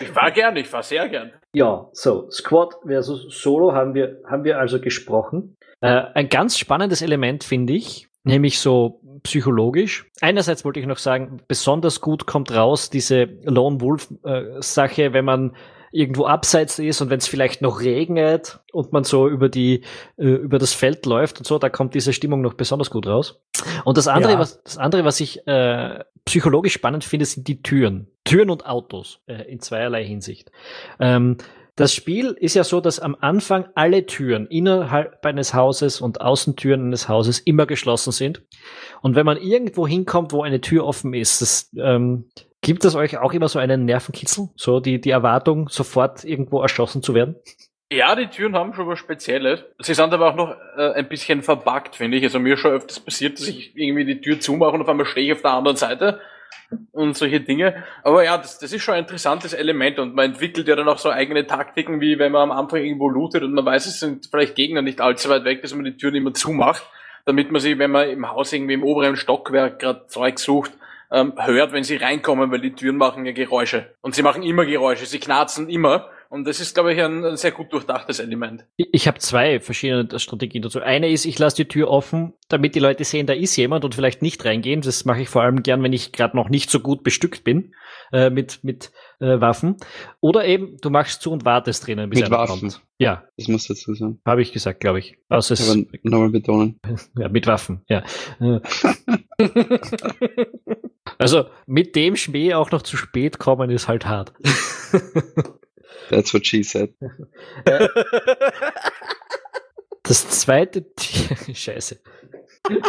ich fahre gern, ich fahre sehr gern. Ja, so, Squad versus Solo haben wir, haben wir also gesprochen. Äh, ein ganz spannendes Element finde ich, nämlich so psychologisch. Einerseits wollte ich noch sagen, besonders gut kommt raus diese Lone Wolf äh, Sache, wenn man irgendwo abseits ist und wenn es vielleicht noch regnet und man so über die äh, über das Feld läuft und so, da kommt diese Stimmung noch besonders gut raus. Und das andere, ja. was das andere, was ich äh, psychologisch spannend finde, sind die Türen, Türen und Autos äh, in zweierlei Hinsicht. Ähm, das Spiel ist ja so, dass am Anfang alle Türen innerhalb eines Hauses und Außentüren eines Hauses immer geschlossen sind. Und wenn man irgendwo hinkommt, wo eine Tür offen ist, das ähm, Gibt es euch auch immer so einen Nervenkitzel? So die, die Erwartung, sofort irgendwo erschossen zu werden? Ja, die Türen haben schon was Spezielles. Sie sind aber auch noch äh, ein bisschen verbuggt, finde ich. Also mir schon öfters passiert, dass ich irgendwie die Tür zumache und auf einmal stehe ich auf der anderen Seite und solche Dinge. Aber ja, das, das ist schon ein interessantes Element und man entwickelt ja dann auch so eigene Taktiken, wie wenn man am Anfang irgendwo lootet und man weiß, es sind vielleicht Gegner nicht allzu weit weg, dass man die Türen immer zumacht, damit man sie, wenn man im Haus irgendwie im oberen Stockwerk gerade Zeug sucht, ähm, hört, wenn sie reinkommen, weil die Türen machen ja Geräusche. Und sie machen immer Geräusche, sie knarzen immer. Und das ist, glaube ich, ein, ein sehr gut durchdachtes Element. Ich, habe zwei verschiedene Strategien dazu. Eine ist, ich lasse die Tür offen, damit die Leute sehen, da ist jemand und vielleicht nicht reingehen. Das mache ich vor allem gern, wenn ich gerade noch nicht so gut bestückt bin äh, mit, mit äh, Waffen. Oder eben, du machst zu und wartest drinnen, bis mit Waffen. kommt. Ja. Das muss dazu sein. Habe ich gesagt, glaube ich. Außer es Aber nochmal betonen. Ja, mit Waffen, ja. also mit dem Schmäh auch noch zu spät kommen ist halt hart. That's what she said. Das zweite, Scheiße.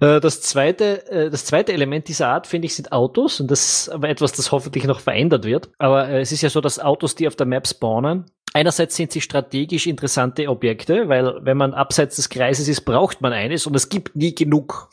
Äh, das zweite, äh, das zweite Element dieser Art, finde ich, sind Autos. Und das ist aber etwas, das hoffentlich noch verändert wird. Aber äh, es ist ja so, dass Autos, die auf der Map spawnen, Einerseits sind sie strategisch interessante Objekte, weil wenn man abseits des Kreises ist, braucht man eines und es gibt nie genug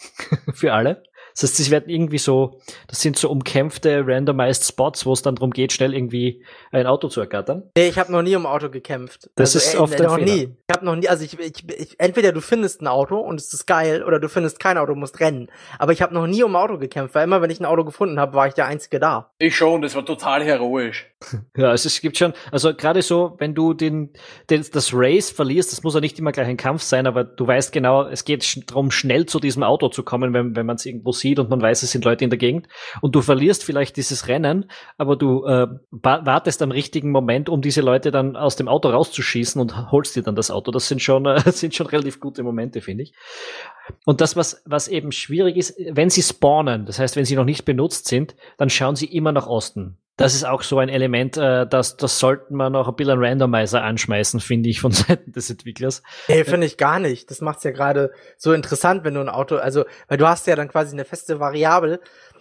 für alle. Das heißt, sie werden irgendwie so, das sind so umkämpfte, randomized Spots, wo es dann darum geht, schnell irgendwie ein Auto zu ergattern. Nee, ich habe noch nie um Auto gekämpft. Das also, ist ey, oft äh, noch Fehler. nie. Ich habe noch nie, also ich, ich, ich, entweder du findest ein Auto und es ist geil, oder du findest kein Auto, musst rennen. Aber ich habe noch nie um Auto gekämpft, weil immer, wenn ich ein Auto gefunden habe, war ich der Einzige da. Ich schon, das war total heroisch. Ja, also es gibt schon, also gerade so, wenn du den, den, das Race verlierst, das muss ja nicht immer gleich ein Kampf sein, aber du weißt genau, es geht sch darum, schnell zu diesem Auto zu kommen, wenn, wenn man es irgendwo sieht und man weiß, es sind Leute in der Gegend und du verlierst vielleicht dieses Rennen, aber du äh, wartest am richtigen Moment, um diese Leute dann aus dem Auto rauszuschießen und holst dir dann das Auto. Das sind schon, äh, sind schon relativ gute Momente, finde ich. Und das, was, was eben schwierig ist, wenn sie spawnen, das heißt, wenn sie noch nicht benutzt sind, dann schauen sie immer nach Osten. Das ist auch so ein Element, äh, das, das sollten wir noch ein bisschen Randomizer anschmeißen, finde ich, von Seiten des Entwicklers. Nee, finde ich gar nicht. Das macht's ja gerade so interessant, wenn du ein Auto, also, weil du hast ja dann quasi eine feste Variable,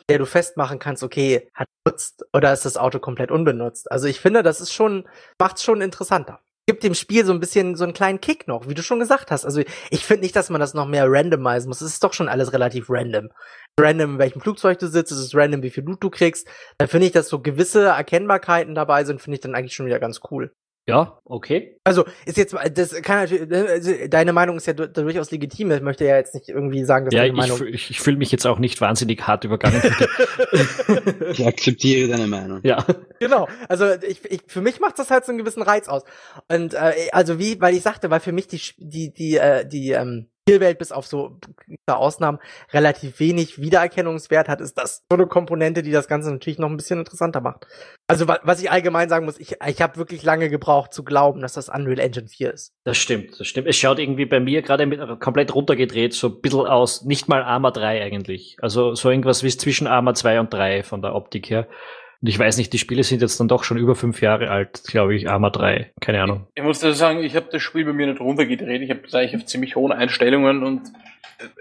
der du festmachen kannst, okay, hat nutzt oder ist das Auto komplett unbenutzt. Also ich finde, das ist schon, macht's schon interessanter gibt dem Spiel so ein bisschen so einen kleinen Kick noch, wie du schon gesagt hast. Also ich finde nicht, dass man das noch mehr randomisieren muss. Es ist doch schon alles relativ random. Random, in welchem Flugzeug du sitzt, es ist random, wie viel Loot du kriegst. Da finde ich, dass so gewisse Erkennbarkeiten dabei sind, finde ich dann eigentlich schon wieder ganz cool. Ja, okay. Also ist jetzt, das kann natürlich, ne, also, deine Meinung ist ja durchaus legitim. Ich möchte ja jetzt nicht irgendwie sagen, dass ja, deine ich Meinung. Ich, ich fühle mich jetzt auch nicht wahnsinnig hart übergangen. ich akzeptiere deine Meinung. Ja. Genau. Also ich, ich, für mich macht das halt so einen gewissen Reiz aus. Und äh, also wie, weil ich sagte, weil für mich die die die äh, die ähm, Spielwelt bis auf so Ausnahmen relativ wenig Wiedererkennungswert hat, ist das so eine Komponente, die das Ganze natürlich noch ein bisschen interessanter macht. Also was ich allgemein sagen muss, ich, ich habe wirklich lange gebraucht zu glauben, dass das Unreal Engine 4 ist. Das stimmt, das stimmt. Es schaut irgendwie bei mir gerade komplett runtergedreht, so ein bisschen aus, nicht mal Arma 3 eigentlich. Also so irgendwas wie zwischen Arma 2 und 3 von der Optik her. Und ich weiß nicht, die Spiele sind jetzt dann doch schon über fünf Jahre alt, glaube ich, Arma 3. Keine Ahnung. Ich, ich muss sagen, ich habe das Spiel bei mir nicht runtergedreht. Ich habe das eigentlich auf ziemlich hohen Einstellungen und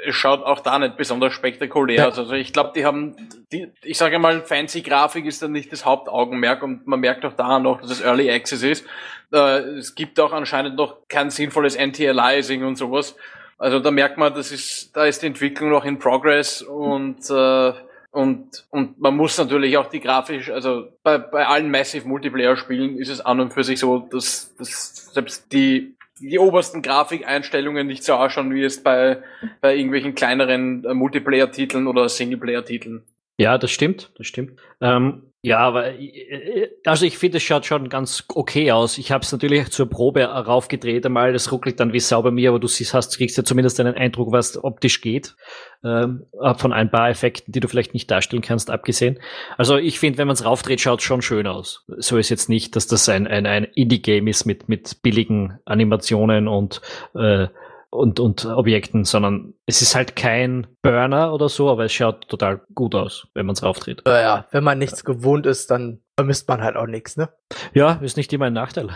es schaut auch da nicht besonders spektakulär aus. Also ich glaube, die haben, die, ich sage mal, fancy Grafik ist dann nicht das Hauptaugenmerk und man merkt auch daran noch, dass es Early Access ist. Äh, es gibt auch anscheinend noch kein sinnvolles Anti-Aliasing und sowas. Also da merkt man, das ist, da ist die Entwicklung noch in Progress und äh, und, und man muss natürlich auch die grafisch, also bei, bei allen Massive Multiplayer-Spielen ist es an und für sich so, dass, dass selbst die, die obersten Grafikeinstellungen nicht so ausschauen, wie es bei, bei irgendwelchen kleineren äh, Multiplayer-Titeln oder Singleplayer-Titeln. Ja, das stimmt, das stimmt. Ähm, ja, aber äh, also ich finde, es schaut schon ganz okay aus. Ich habe es natürlich zur Probe raufgedreht einmal. Das ruckelt dann wie Sau bei mir, aber du siehst, hast, kriegst ja zumindest einen Eindruck, was optisch geht. Ähm, von ein paar Effekten, die du vielleicht nicht darstellen kannst, abgesehen. Also ich finde, wenn man es raufdreht, schaut schon schön aus. So ist jetzt nicht, dass das ein, ein, ein Indie-Game ist mit, mit billigen Animationen und äh, und, und Objekten, sondern es ist halt kein Burner oder so, aber es schaut total gut aus, wenn man es rauftritt. Ja, ja, wenn man nichts gewohnt ist, dann vermisst man halt auch nichts, ne? Ja, ist nicht immer ein Nachteil.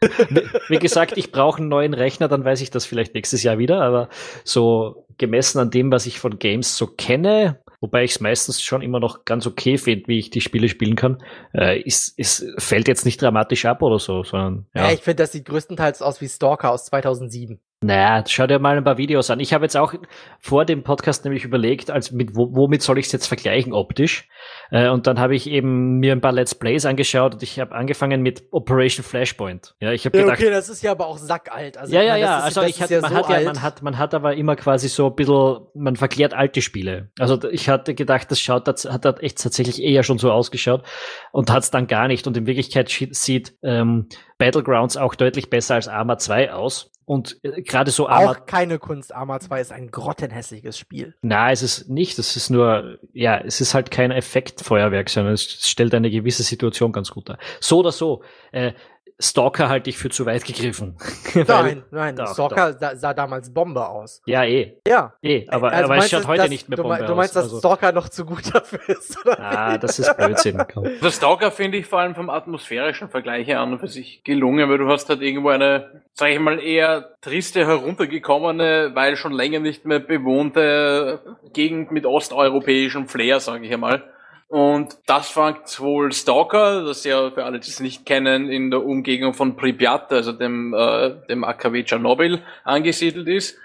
Wie gesagt, ich brauche einen neuen Rechner, dann weiß ich das vielleicht nächstes Jahr wieder, aber so gemessen an dem, was ich von Games so kenne, wobei ich es meistens schon immer noch ganz okay finde, wie ich die Spiele spielen kann, äh, ist, ist, fällt jetzt nicht dramatisch ab oder so, sondern ja. ja ich finde, das sieht größtenteils aus wie Stalker aus 2007. Naja, schau dir mal ein paar Videos an. Ich habe jetzt auch vor dem Podcast nämlich überlegt, als mit womit soll ich es jetzt vergleichen optisch. Äh, und dann habe ich eben mir ein paar Let's Plays angeschaut und ich habe angefangen mit Operation Flashpoint. Ja, ich habe ja, gedacht, okay, das ist ja aber auch sackalt. Also, ja, ja, ja. Also ich hatte, ja man so hat ja, man hat, man hat aber immer quasi so ein bisschen, man verklärt alte Spiele. Also ich hatte gedacht, das schaut, das hat echt tatsächlich eher schon so ausgeschaut und hat es dann gar nicht. Und in Wirklichkeit sieht ähm, Battlegrounds auch deutlich besser als Arma 2 aus. Und äh, gerade so Arma. Auch keine Kunst. Arma 2 ist ein grottenhässliches Spiel. Na, es ist nicht. Es ist nur, ja, es ist halt kein Effektfeuerwerk, sondern es stellt eine gewisse Situation ganz gut dar. So oder so. Äh, Stalker halte ich für zu weit gegriffen. nein, nein, doch, Stalker doch. sah damals Bombe aus. Ja, eh. Ja. Eh, aber, also aber es schaut heute das, nicht mehr Bombe aus. Du meinst, dass also. Stalker noch zu gut dafür ist, oder? Ah, das ist Blödsinn. Das Stalker finde ich vor allem vom atmosphärischen Vergleich her an und für sich gelungen, weil du hast halt irgendwo eine, sag ich mal, eher triste, heruntergekommene, weil schon länger nicht mehr bewohnte Gegend mit osteuropäischem Flair, sage ich einmal. Und das fängt wohl Stalker, das ja für alle, die es nicht kennen, in der Umgebung von Pripyat, also dem, äh, dem AKW Tschernobyl, angesiedelt ist.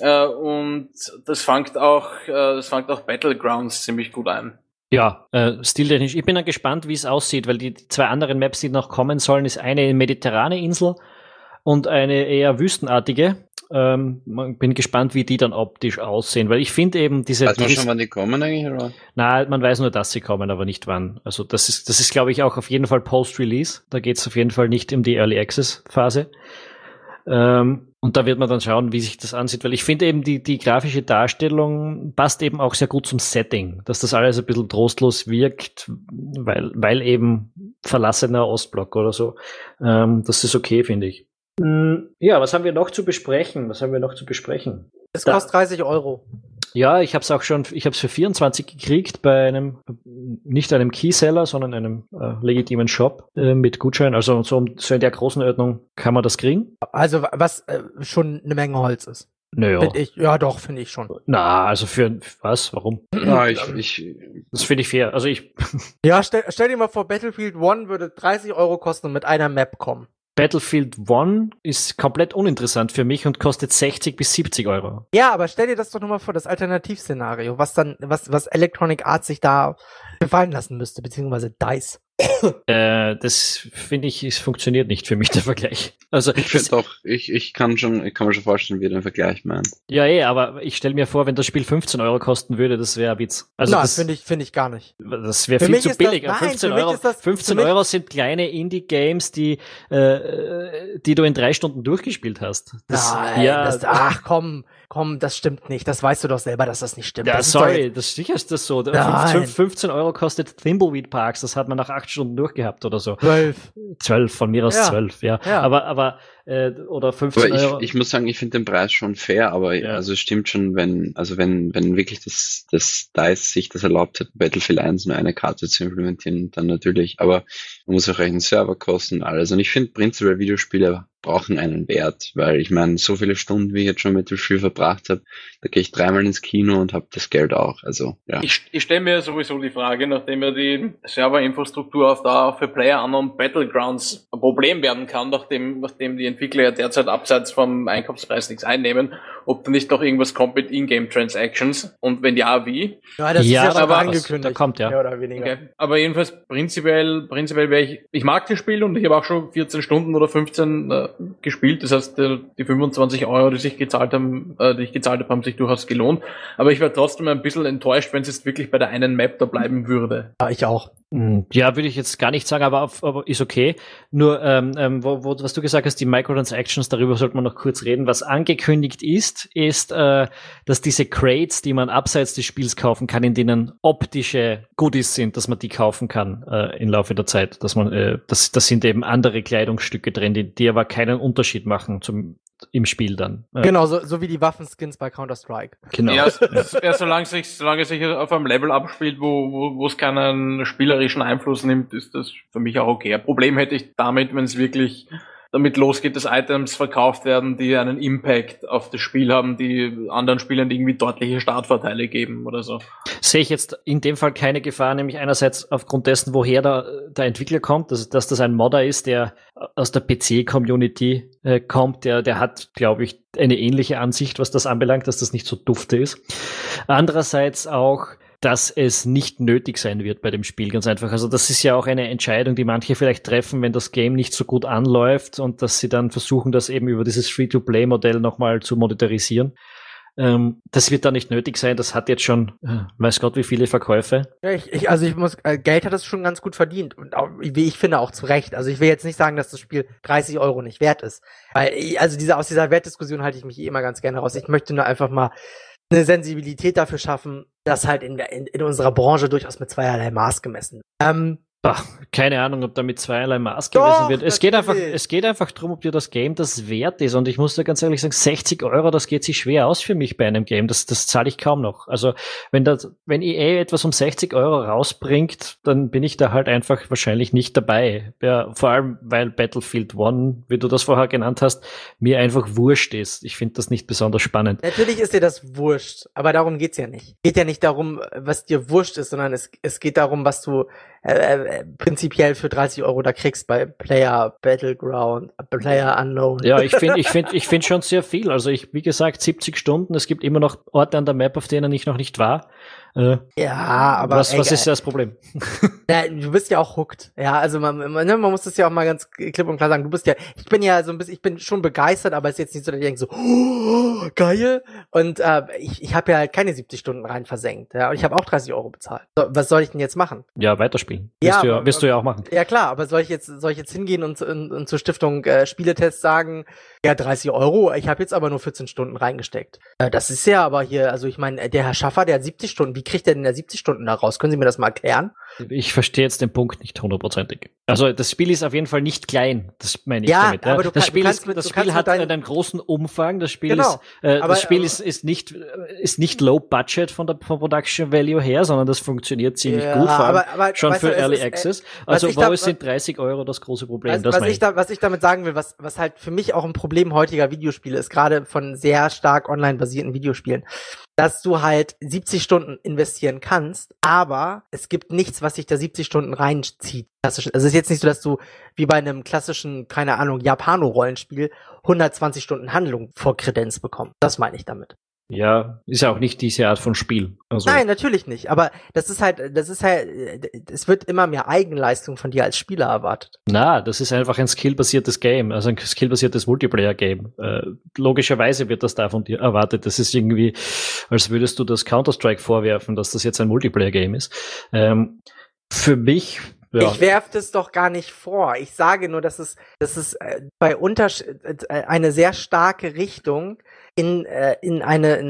Äh, und das fängt auch, äh, das fängt auch Battlegrounds ziemlich gut ein. Ja, äh, stiltechnisch. Ich bin dann gespannt, wie es aussieht, weil die zwei anderen Maps, die noch kommen sollen, ist eine mediterrane Insel und eine eher wüstenartige. Ähm, bin gespannt, wie die dann optisch aussehen, weil ich finde eben diese. Weiß man schon, wann die kommen eigentlich, oder? Na, man weiß nur, dass sie kommen, aber nicht wann. Also das ist, das ist, glaube ich, auch auf jeden Fall Post-Release. Da geht es auf jeden Fall nicht um die Early Access-Phase. Ähm, und da wird man dann schauen, wie sich das ansieht, weil ich finde eben die, die grafische Darstellung passt eben auch sehr gut zum Setting, dass das alles ein bisschen trostlos wirkt, weil, weil eben verlassener Ostblock oder so. Ähm, das ist okay, finde ich. Hm, ja, was haben wir noch zu besprechen? Was haben wir noch zu besprechen? Es kostet 30 Euro. Ja, ich habe es auch schon, ich habe es für 24 gekriegt bei einem, nicht einem Keyseller, sondern einem äh, legitimen Shop äh, mit Gutschein. Also so, so in der großen Ordnung kann man das kriegen. Also was äh, schon eine Menge Holz ist. Naja. Ich, ja, doch, finde ich schon. Na, also für was? Warum? Ja, ich, ich, das finde ich fair. Also ich. ja, stell, stell dir mal vor, Battlefield One würde 30 Euro kosten und mit einer Map kommen. Battlefield One ist komplett uninteressant für mich und kostet 60 bis 70 Euro. Ja, aber stell dir das doch nochmal vor, das Alternativszenario, was dann, was, was Electronic Arts sich da gefallen lassen müsste, beziehungsweise DICE. äh, das finde ich, es funktioniert nicht für mich der Vergleich. Also ich finde doch, ich, ich kann schon, ich kann mir schon vorstellen, wie der Vergleich meint. Ja, eh, aber ich stelle mir vor, wenn das Spiel 15 Euro kosten würde, das wäre ein Witz. Also Nein, das finde ich, finde ich gar nicht. Das wäre viel zu billig. Das, nein, 15 Euro, das, 15 Euro sind kleine Indie-Games, die, äh, die du in drei Stunden durchgespielt hast. Das, nein, ja, das, ach komm, komm, das stimmt nicht. Das weißt du doch selber, dass das nicht stimmt. Ja, das sorry, das sicher ist das so. Nein. 15 Euro kostet Thimbleweed Parks, das hat man nach acht Stunden durchgehabt oder so. Zwölf. Zwölf, von mir aus zwölf, ja. ja. Aber, aber äh, oder 15 Aber Euro. ich, ich muss sagen, ich finde den Preis schon fair, aber Ja. also es stimmt schon, wenn, also wenn, wenn wirklich das, das DICE sich das erlaubt hat, Battlefield 1 nur eine Karte zu implementieren, dann natürlich, aber man muss auch rechnen, Serverkosten und alles. Und ich finde prinzipiell Videospiele brauchen einen Wert, weil ich meine, so viele Stunden, wie ich jetzt schon mit dem Spiel verbracht habe, da gehe ich dreimal ins Kino und habe das Geld auch. Also ja. Ich, ich stelle mir sowieso die Frage, nachdem ja die Serverinfrastruktur auf Dauer für Player Unknown Battlegrounds ein Problem werden kann, nachdem, nachdem die Entwickler ja derzeit abseits vom Einkaufspreis nichts einnehmen, ob da nicht noch irgendwas kommt mit Ingame Transactions und wenn ja, wie? Ja, das Ja, ist ja aber angekündigt. da kommt, ja. Mehr oder weniger. Okay. Aber jedenfalls prinzipiell, prinzipiell wäre ich, ich mag das Spiel und ich habe auch schon 14 Stunden oder 15 äh, gespielt. Das heißt, äh, die 25 Euro, die sich gezahlt haben, äh, die ich gezahlt habe, haben sich durchaus gelohnt. Aber ich wäre trotzdem ein bisschen enttäuscht, wenn es jetzt wirklich bei der einen Map da bleiben würde. Ja, ich auch. Hm, Ja, würde ich jetzt gar nicht sagen, aber, auf, aber ist okay. Nur, ähm, ähm, wo, wo, was du gesagt hast, die Microtransactions, darüber sollte man noch kurz reden. Was angekündigt ist, ist, äh, dass diese Crates, die man abseits des Spiels kaufen kann, in denen optische Goodies sind, dass man die kaufen kann äh, im Laufe der Zeit. Dass man, äh, das, das sind eben andere Kleidungsstücke drin, die, die aber keinen Unterschied machen zum im Spiel dann. Äh, Genau, so, so wie die Waffenskins bei Counter-Strike. genau. Ja, ja, solange sich, solange es sich auf einem Level abspielt, wo, wo, wo es keinen spielerischen Einfluss nimmt, ist das für mich auch okay. Ein Problem hätte ich damit, wenn es wirklich damit losgeht, dass Items verkauft werden, die einen Impact auf das Spiel haben, die anderen Spielern irgendwie deutliche Startvorteile geben oder so. sehe ich jetzt in dem Fall keine Gefahr, nämlich einerseits aufgrund dessen, woher der, der Entwickler kommt, dass, dass das ein Modder ist, der aus der PC-Community äh, kommt, der, der hat, glaube ich, eine ähnliche Ansicht, was das anbelangt, dass das nicht so dufte ist. Andererseits auch, dass es nicht nötig sein wird bei dem Spiel, ganz einfach. Also das ist ja auch eine Entscheidung, die manche vielleicht treffen, wenn das Game nicht so gut anläuft und dass sie dann versuchen, das eben über dieses Free-to-Play-Modell nochmal zu monetarisieren. Ähm, das wird da nicht nötig sein. Das hat jetzt schon, äh, weiß Gott, wie viele Verkäufe. Ja, ich, ich, also ich muss, äh, Geld hat es schon ganz gut verdient und auch, wie ich finde auch zu Recht. Also ich will jetzt nicht sagen, dass das Spiel 30 Euro nicht wert ist, weil also diese aus dieser Wertdiskussion halte ich mich eh immer ganz gerne raus. Ich möchte nur einfach mal eine Sensibilität dafür schaffen, dass halt in, der, in, in unserer Branche durchaus mit zweierlei Maß gemessen. Ähm, Bah, keine Ahnung, ob da mit zweierlei Maß Doch, gewesen wird. Es geht einfach, es geht einfach drum, ob dir das Game das wert ist. Und ich muss dir ganz ehrlich sagen, 60 Euro, das geht sich schwer aus für mich bei einem Game. Das, das zahle ich kaum noch. Also, wenn das, wenn EA etwas um 60 Euro rausbringt, dann bin ich da halt einfach wahrscheinlich nicht dabei. Ja, vor allem, weil Battlefield One, wie du das vorher genannt hast, mir einfach wurscht ist. Ich finde das nicht besonders spannend. Natürlich ist dir das wurscht, aber darum geht's ja nicht. Geht ja nicht darum, was dir wurscht ist, sondern es, es geht darum, was du äh, äh, prinzipiell für 30 Euro da kriegst bei Player Battleground, Player Unknown. Ja, ich finde, ich finde, ich finde schon sehr viel. Also ich, wie gesagt, 70 Stunden. Es gibt immer noch Orte an der Map, auf denen ich noch nicht war. Äh, Ja, aber was, was ey, ist das Problem? Ja, du bist ja auch hooked. Ja, also man, man, ne, man muss das ja auch mal ganz klipp und klar sagen. Du bist ja, ich bin ja so ein bisschen, ich bin schon begeistert, aber es ist jetzt nicht so, dass ich denke so, oh, geil. Und äh, ich, ich habe ja halt keine 70 Stunden rein versenkt. Ja, und ich habe auch 30 Euro bezahlt. So, was soll ich denn jetzt machen? Ja, weiterspielen. Ja, wirst, du ja, wirst du ja auch machen. Ja klar, aber soll ich jetzt, soll ich jetzt hingehen und, und, und zur Stiftung äh, Spieletest sagen, ja 30 Euro, ich habe jetzt aber nur 14 Stunden reingesteckt. Äh, das ist ja aber hier, also ich meine, der Herr Schaffer, der hat 70 Stunden. Wie kriegt der denn der 70 Stunden da raus? Können Sie mir das mal erklären? Ich verstehe jetzt den Punkt nicht hundertprozentig. Also das Spiel ist auf jeden Fall nicht klein. Das meine ich Ja, damit. aber du das kann- Spiel, du ist, mit- das Spiel hat einen großen Umfang. Das Spiel Genau, ist, äh, aber- das Spiel aber- ist, ist nicht ist nicht low budget von der vom Production Value her, sondern das funktioniert ziemlich Ja, gut, vor allem aber- aber schon für du, Early ist, äh, Access. Also ich wo da- sind 30 Euro das große Problem? Was, was, meine ich da, was ich damit sagen will, was, was halt für mich auch ein Problem heutiger Videospiele ist, gerade von sehr stark online basierten Videospielen, dass du halt 70 Stunden investieren kannst, aber es gibt nichts, was sich da 70 Stunden reinzieht. Klassisch. Also es ist jetzt nicht so, dass du wie bei einem klassischen, keine Ahnung, Japano-Rollenspiel 120 Stunden Handlung vor Kredenz bekommst. Das meine ich damit. Ja, ist ja auch nicht diese Art von Spiel. Also, Nein, natürlich nicht. Aber das ist halt, das ist halt, es wird immer mehr Eigenleistung von dir als Spieler erwartet. Na, das ist einfach ein skillbasiertes Game, also ein skillbasiertes Multiplayer-Game. Äh, logischerweise wird das da von dir erwartet. Das ist irgendwie, als würdest du das Counter-Strike vorwerfen, dass das jetzt ein Multiplayer-Game ist. Ähm, für mich, ja, Ich werf das doch gar nicht vor. Ich sage nur, dass es, dass es äh, bei Untersch äh, eine sehr starke Richtung in, äh, in eine in,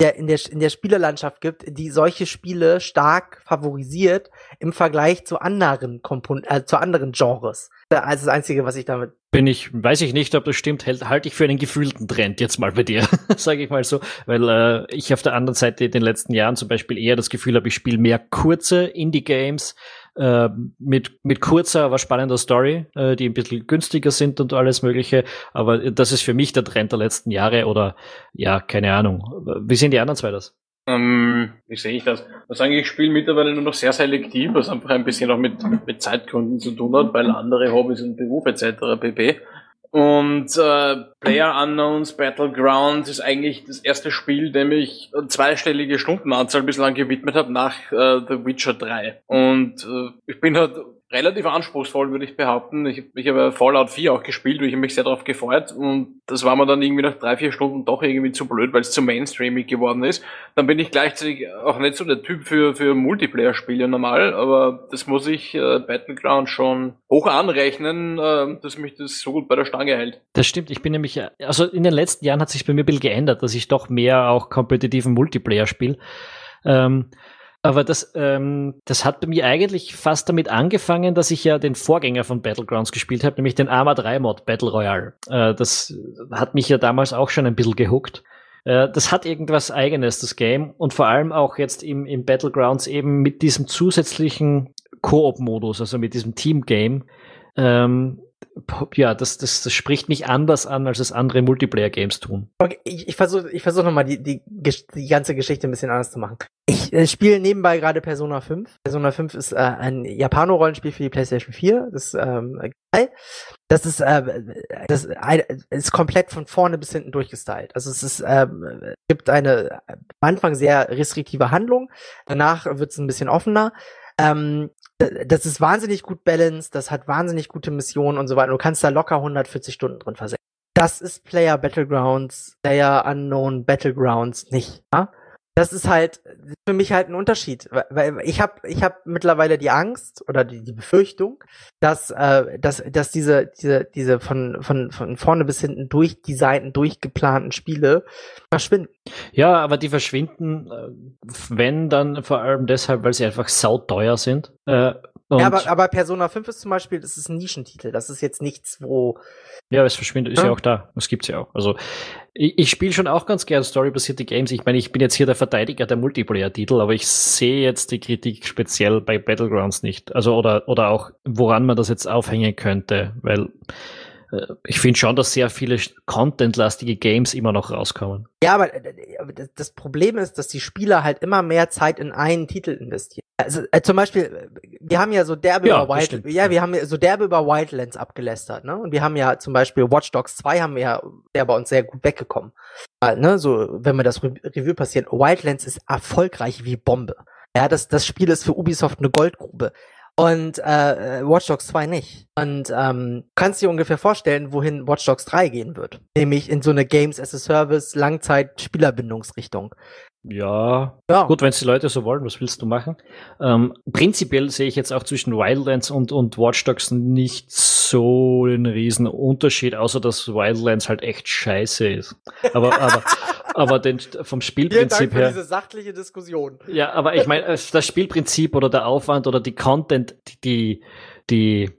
der, in, der, in der Spielerlandschaft gibt, die solche Spiele stark favorisiert im Vergleich zu anderen Kompon äh, zu anderen Genres. Ist das Einzige, was ich damit bin ich, weiß ich nicht, ob das stimmt, halte halt ich für einen gefühlten Trend jetzt mal bei dir, sage ich mal so, weil äh, ich auf der anderen Seite in den letzten Jahren zum Beispiel eher das Gefühl habe, ich spiele mehr kurze Indie-Games äh, mit, mit kurzer, aber spannender Story, äh, die ein bisschen günstiger sind und alles Mögliche. Aber das ist für mich der Trend der letzten Jahre oder ja, keine Ahnung. Wie sehen die anderen zwei das? Ähm, wie sehe ich das? Also eigentlich, ich spiele mittlerweile nur noch sehr selektiv, was einfach ein bisschen auch mit, mit Zeitgründen zu tun hat, weil andere Hobbys und Beruf etc. pp. Und äh, Player Unknowns Battlegrounds ist eigentlich das erste Spiel, dem ich zweistellige Stundenanzahl bislang gewidmet habe nach äh, The Witcher 3. Und äh, ich bin halt relativ anspruchsvoll, würde ich behaupten. Ich, ich habe Fallout 4 auch gespielt, und ich mich sehr darauf gefreut und das war mir dann irgendwie nach drei, vier Stunden doch irgendwie zu blöd, weil es zu mainstreamig geworden ist. Dann bin ich gleichzeitig auch nicht so der Typ für, für Multiplayer-Spiele normal, aber das muss ich äh, Battleground schon hoch anrechnen, äh, dass mich das so gut bei der Stange hält. Das stimmt, ich bin nämlich, also in den letzten Jahren hat sich bei mir ein bisschen geändert, dass ich doch mehr auch kompetitiven Multiplayer spiele. Ähm, aber das, ähm, das hat bei mir eigentlich fast damit angefangen, dass ich ja den Vorgänger von Battlegrounds gespielt habe, nämlich den Arma 3 Mod Battle Royale. Äh, das hat mich ja damals auch schon ein bisschen gehuckt. Äh, das hat irgendwas eigenes, das Game. Und vor allem auch jetzt im, im Battlegrounds eben mit diesem zusätzlichen Koop-Modus, also mit diesem Team-Game. Ähm, ja, das, das, das spricht mich anders an, als es andere Multiplayer-Games tun. Okay, ich, ich versuche ich versuch nochmal die, die, die ganze Geschichte ein bisschen anders zu machen. Ich äh, spiele nebenbei gerade Persona 5. Persona 5 ist äh, ein Japano-Rollenspiel für die PlayStation 4. Das ist ähm, geil. Das ist, äh, das ist komplett von vorne bis hinten durchgestylt. Also es ist, ähm, gibt eine am Anfang sehr restriktive Handlung, danach wird es ein bisschen offener. Ähm, das ist wahnsinnig gut balanced, das hat wahnsinnig gute Missionen und so weiter. Du kannst da locker 140 Stunden drin versenken. Das ist Player Battlegrounds, Player Unknown Battlegrounds nicht. Ja? Das ist halt für mich halt ein Unterschied, weil ich habe ich hab mittlerweile die Angst oder die, die Befürchtung, dass äh, dass dass diese diese diese von von von vorne bis hinten durchdesignten, durchgeplanten Spiele verschwinden. Ja, aber die verschwinden, äh, wenn dann vor allem deshalb, weil sie einfach sauteuer sind. Äh, ja, aber, aber Persona 5 ist zum Beispiel, das ist ein Nischentitel. Das ist jetzt nichts, wo. Ja, es verschwindet, ist ja, ja auch da. Das gibt's ja auch. Also, ich, ich spiele schon auch ganz gern storybasierte Games. Ich meine, ich bin jetzt hier der Verteidiger der Multiplayer-Titel, aber ich sehe jetzt die Kritik speziell bei Battlegrounds nicht. Also, oder, oder auch, woran man das jetzt aufhängen könnte, weil, äh, ich finde schon, dass sehr viele contentlastige Games immer noch rauskommen. Ja, aber äh, das Problem ist, dass die Spieler halt immer mehr Zeit in einen Titel investieren. Also äh, zum Beispiel, wir haben ja so derbe ja, über Wild, ja, wir haben ja so derbe über Wildlands abgelästert, ne? Und wir haben ja zum Beispiel Watch Dogs 2 haben wir ja, der bei uns sehr gut weggekommen. Weil, ne, so, wenn wir das Re Review passieren, Wildlands ist erfolgreich wie Bombe. Ja, das, das Spiel ist für Ubisoft eine Goldgrube. Und äh, Watch Dogs 2 nicht. Und ähm, kannst dir ungefähr vorstellen, wohin Watch Dogs 3 gehen wird. Nämlich in so eine Games as a Service Langzeit-Spielerbindungsrichtung. Ja. ja. Gut, wenn es die Leute so wollen, was willst du machen? Ähm, prinzipiell sehe ich jetzt auch zwischen Wildlands und, und Watch Dogs nicht so einen riesen Unterschied, außer dass Wildlands halt echt scheiße ist. Aber, aber, aber den, vom Spielprinzip Vielen Dank für her. diese sachliche Diskussion. Ja, aber ich meine, das Spielprinzip oder der Aufwand oder die Content, die, die, die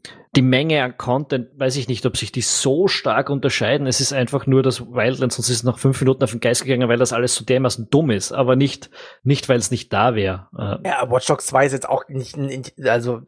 Menge an Content, weiß ich nicht, ob sich die so stark unterscheiden. Es ist einfach nur das Wildlands, sonst ist es nach fünf Minuten auf den Geist gegangen, weil das alles so dermaßen dumm ist, aber nicht, nicht weil es nicht da wäre. Äh, ja, Watch Dogs 2 ist jetzt auch nicht, also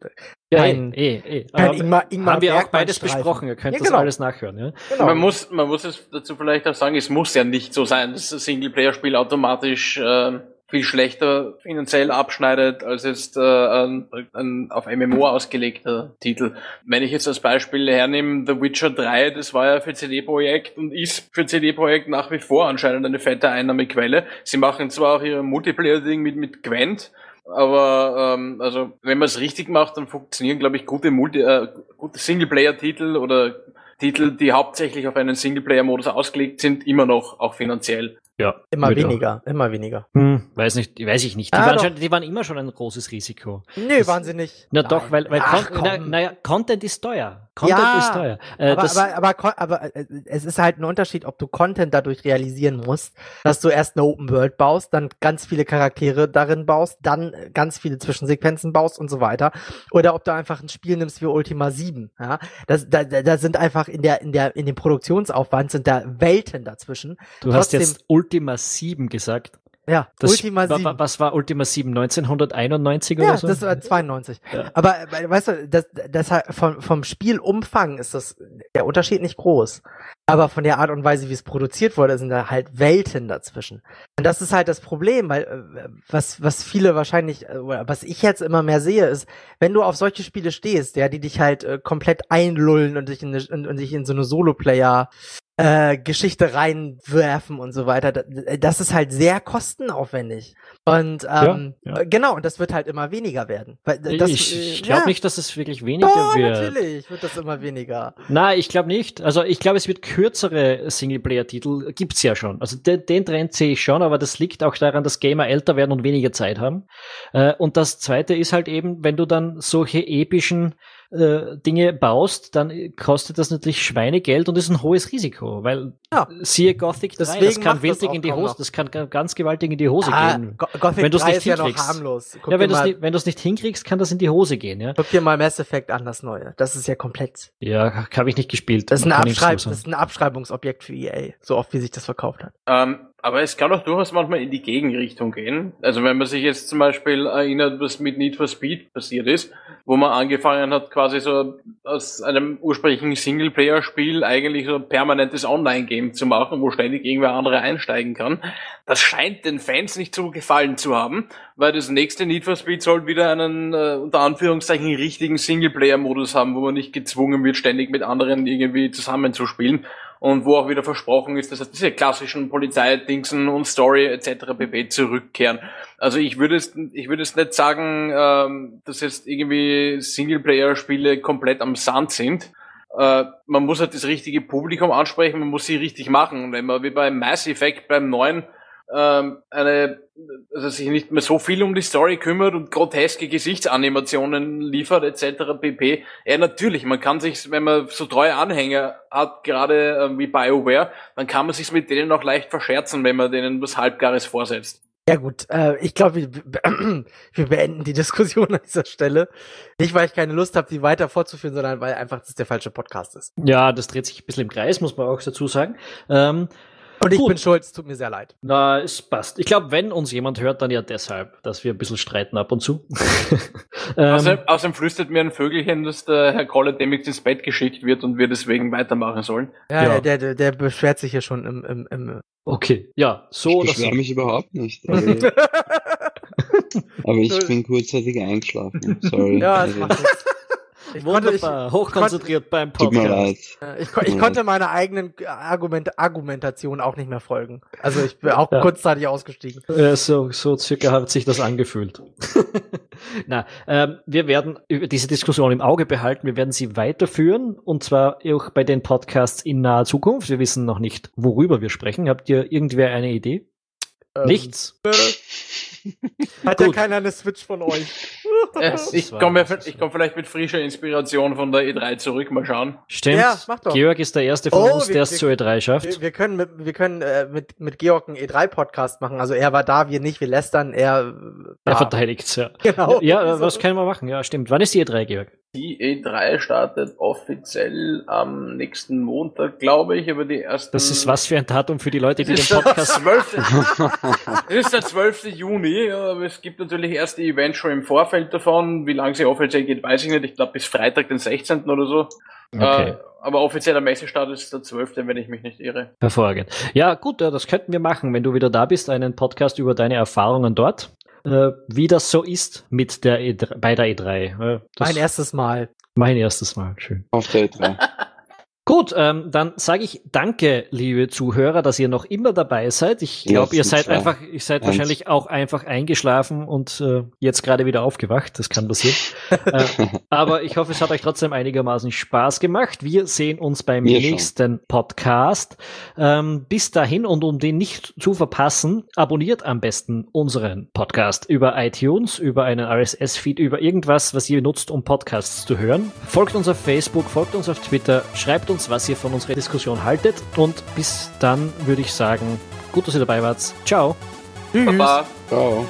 ja, eh, eh, eh. Kein Ingmar, Ingmar haben wir auch beides besprochen. Ihr könnt ja, genau. das alles nachhören. Ja? Genau. Man muss, man muss es dazu vielleicht auch sagen, es muss ja nicht so sein, dass das Singleplayer-Spiel automatisch äh, viel schlechter finanziell abschneidet als jetzt äh, ein, ein auf MMO ausgelegter Titel. Wenn ich jetzt als Beispiel hernehme, The Witcher 3, das war ja für CD-Projekt und ist für CD-Projekt nach wie vor anscheinend eine fette Einnahmequelle. Sie machen zwar auch ihr Multiplayer-Ding mit, mit Gwent, aber ähm, also wenn man es richtig macht, dann funktionieren, glaube ich, gute Multi, äh, gute Singleplayer-Titel oder Titel, die hauptsächlich auf einen Singleplayer-Modus ausgelegt sind, immer noch auch finanziell. Ja. Immer weniger, auch. immer weniger. Hm, weiß nicht, weiß ich nicht. Die, ah, waren schon, die waren immer schon ein großes Risiko. Nö, das, waren sie nicht. Na Nein. doch, weil, weil Ach, Con na, naja, Content ist teuer. Content Ja, ist teuer. Äh, aber, aber, aber, aber äh, es ist halt ein Unterschied, ob du Content dadurch realisieren musst, dass du erst eine Open World baust, dann ganz viele Charaktere darin baust, dann ganz viele Zwischensequenzen baust und so weiter. Oder ob du einfach ein Spiel nimmst wie Ultima 7. Ja? Das, da, da da sind einfach in der, in der, in dem Produktionsaufwand sind da Welten dazwischen. du hast trotzdem- jetzt Ultima 7 gesagt. Ja, Das, Ultima wa- 7. wa- Was war Ultima 7? 1991 Ja, oder so? das war 92. Ja. Aber äh, weißt du, das, das vom, vom Spielumfang ist das der Unterschied nicht groß. Aber von der Art und Weise, wie es produziert wurde, sind da halt Welten dazwischen. Und das ist halt das Problem, weil äh, was, was viele wahrscheinlich, äh, oder was ich jetzt immer mehr sehe, ist, wenn du auf solche Spiele stehst, ja, die dich halt äh, komplett einlullen und dich in, eine, und, und dich in so eine Solo-Player äh, Geschichte reinwerfen und so weiter. Da- Das ist halt sehr kostenaufwendig. Und ähm, Ja, ja. äh, genau, und das wird halt immer weniger werden. Äh, das, ich äh, ich glaube ja. nicht, dass es wirklich weniger Doch, wird. natürlich wird das immer weniger. Nein, ich glaube nicht. Also ich glaube, es wird kürzere Singleplayer-Titel, gibt's ja schon. Also den, den Trend sehe ich schon, aber das liegt auch daran, dass Gamer älter werden und weniger Zeit haben. Äh, und das zweite ist halt eben, wenn du dann solche epischen äh, Dinge baust, dann kostet das natürlich Schweinegeld und ist ein hohes Risiko, weil Ja. siehe Gothic 3, das Deswegen kann macht das in die Hose, das kann ga- ganz gewaltig in die Hose Ah, gehen. Go Gothic Wenn du's 3 nicht ist ja noch hinkriegst. harmlos. Guck, Ja, wenn du es nicht, hinkriegst, kann das in die Hose gehen, ja. guck dir mal Mass Effect an, das neue. Das ist ja komplett. Ja, habe ich nicht gespielt. Das ist, ein Abschreib das ist ein Abschreibungsobjekt für EA, so oft wie sich das verkauft hat. Ähm, aber es kann auch durchaus manchmal in die Gegenrichtung gehen. Also wenn man sich jetzt zum Beispiel erinnert, was mit Need for Speed passiert ist, wo man angefangen hat, quasi so aus einem ursprünglichen Singleplayer-Spiel eigentlich so ein permanentes Online-Game zu machen, wo ständig irgendwer andere einsteigen kann. Das scheint den Fans nicht so gefallen zu haben, weil das nächste Need for Speed soll wieder einen äh, unter Anführungszeichen richtigen Singleplayer-Modus haben, wo man nicht gezwungen wird, ständig mit anderen irgendwie zusammenzuspielen und wo auch wieder versprochen ist, dass diese klassischen Polizeidingsen und Story etc. pp. zurückkehren. Also ich würde es, ich würde es nicht sagen, ähm, dass jetzt irgendwie Singleplayer-Spiele komplett am Sand sind. Äh, man muss halt das richtige Publikum ansprechen, man muss sie richtig machen. Und wenn man wie beim Mass Effect beim neuen ähm, eine, also sich nicht mehr so viel um die Story kümmert und groteske Gesichtsanimationen liefert etc. pp. Ja, natürlich, man kann sich, wenn man so treue Anhänger hat, gerade äh, wie BioWare, dann kann man sich mit denen auch leicht verscherzen, wenn man denen was Halbgares vorsetzt. Ja gut, äh, ich glaube, wir, wir beenden die Diskussion an dieser Stelle. Nicht, weil ich keine Lust habe, die weiter fortzuführen, sondern weil einfach das der falsche Podcast ist. Ja, das dreht sich ein bisschen im Kreis, muss man auch dazu sagen. Ähm, Und ich Gut. bin schuld, es tut mir sehr leid. na, es passt. Ich glaube, wenn uns jemand hört, dann ja deshalb, dass wir ein bisschen streiten ab und zu. ähm, Außerdem, außerdem flüstert mir ein Vögelchen, dass der Herr Kolle demnächst ins Bett geschickt wird und wir deswegen weitermachen sollen. Ja, Ja. ja. Der, der, der beschwert sich hier schon im, im, im okay, ja, so ich so. beschwere mich überhaupt nicht. Also, aber ich bin kurzzeitig eingeschlafen. Sorry. Ja, das also, macht nichts. Ich konnte, ich, Wunderbar, hochkonzentriert beim tut mir Podcast. äh, ich, ich konnte meiner eigenen Argument, Argumentation auch nicht mehr folgen. Also ich bin auch Ja. kurzzeitig ausgestiegen. Äh, so, so circa hat sich das angefühlt. Na, ähm, wir werden diese Diskussion im Auge behalten. Wir werden sie weiterführen und zwar auch bei den Podcasts in naher Zukunft. Wir wissen noch nicht, worüber wir sprechen. Habt ihr irgendwer eine Idee? Ähm, Nichts. Hat ja keiner eine Switch von euch. Äh, ich komme komm vielleicht mit frischer Inspiration von der E3 zurück, mal schauen. Stimmt. Ja, mach doch. Georg ist der erste von Oh, uns, der es zur E3 schafft. Wir, wir können, mit, wir können äh, mit, mit Georg einen E3-Podcast machen. Also er war da, wir nicht, wir lästern, er. Er ja. verteidigt's, ja. Genau. Ja, äh, So. was können wir machen? Ja, stimmt. Wann ist die E3, Georg? Die E3 startet offiziell am nächsten Montag, glaube ich, aber die ersten... Das ist was für ein Datum für die Leute, die den Podcast 12. das ist der 12. Juni, aber es gibt natürlich erste Events schon im Vorfeld davon. Wie lange sie offiziell geht, weiß ich nicht. Ich glaube bis Freitag, den 16. oder so. Okay. Äh, aber offizieller Messestart ist der 12., wenn ich mich nicht irre. Hervorragend. Ja, gut, das könnten wir machen, wenn du wieder da bist, einen Podcast über deine Erfahrungen dort. Äh, wie das so ist mit der E3, bei der E3. Äh, das Mein erstes Mal. mein erstes Mal. Schön. Auf der E3. Gut, ähm, dann sage ich danke, liebe Zuhörer, dass ihr noch immer dabei seid. Ich glaube, Ja, ihr seid zwei. einfach, ihr seid Eins. wahrscheinlich auch einfach eingeschlafen und äh, jetzt gerade wieder aufgewacht. Das kann passieren. äh, aber ich hoffe, es hat euch trotzdem einigermaßen Spaß gemacht. Wir sehen uns beim Mir schon. nächsten Podcast. Ähm, bis dahin und um den nicht zu verpassen, abonniert am besten unseren Podcast über iTunes, über einen RSS-Feed, über irgendwas, was ihr nutzt, um Podcasts zu hören. Folgt uns auf Facebook, folgt uns auf Twitter, schreibt uns, was ihr von unserer Diskussion haltet und bis dann würde ich sagen, gut, dass ihr dabei wart. Ciao. Tschüss. Baba. Ciao.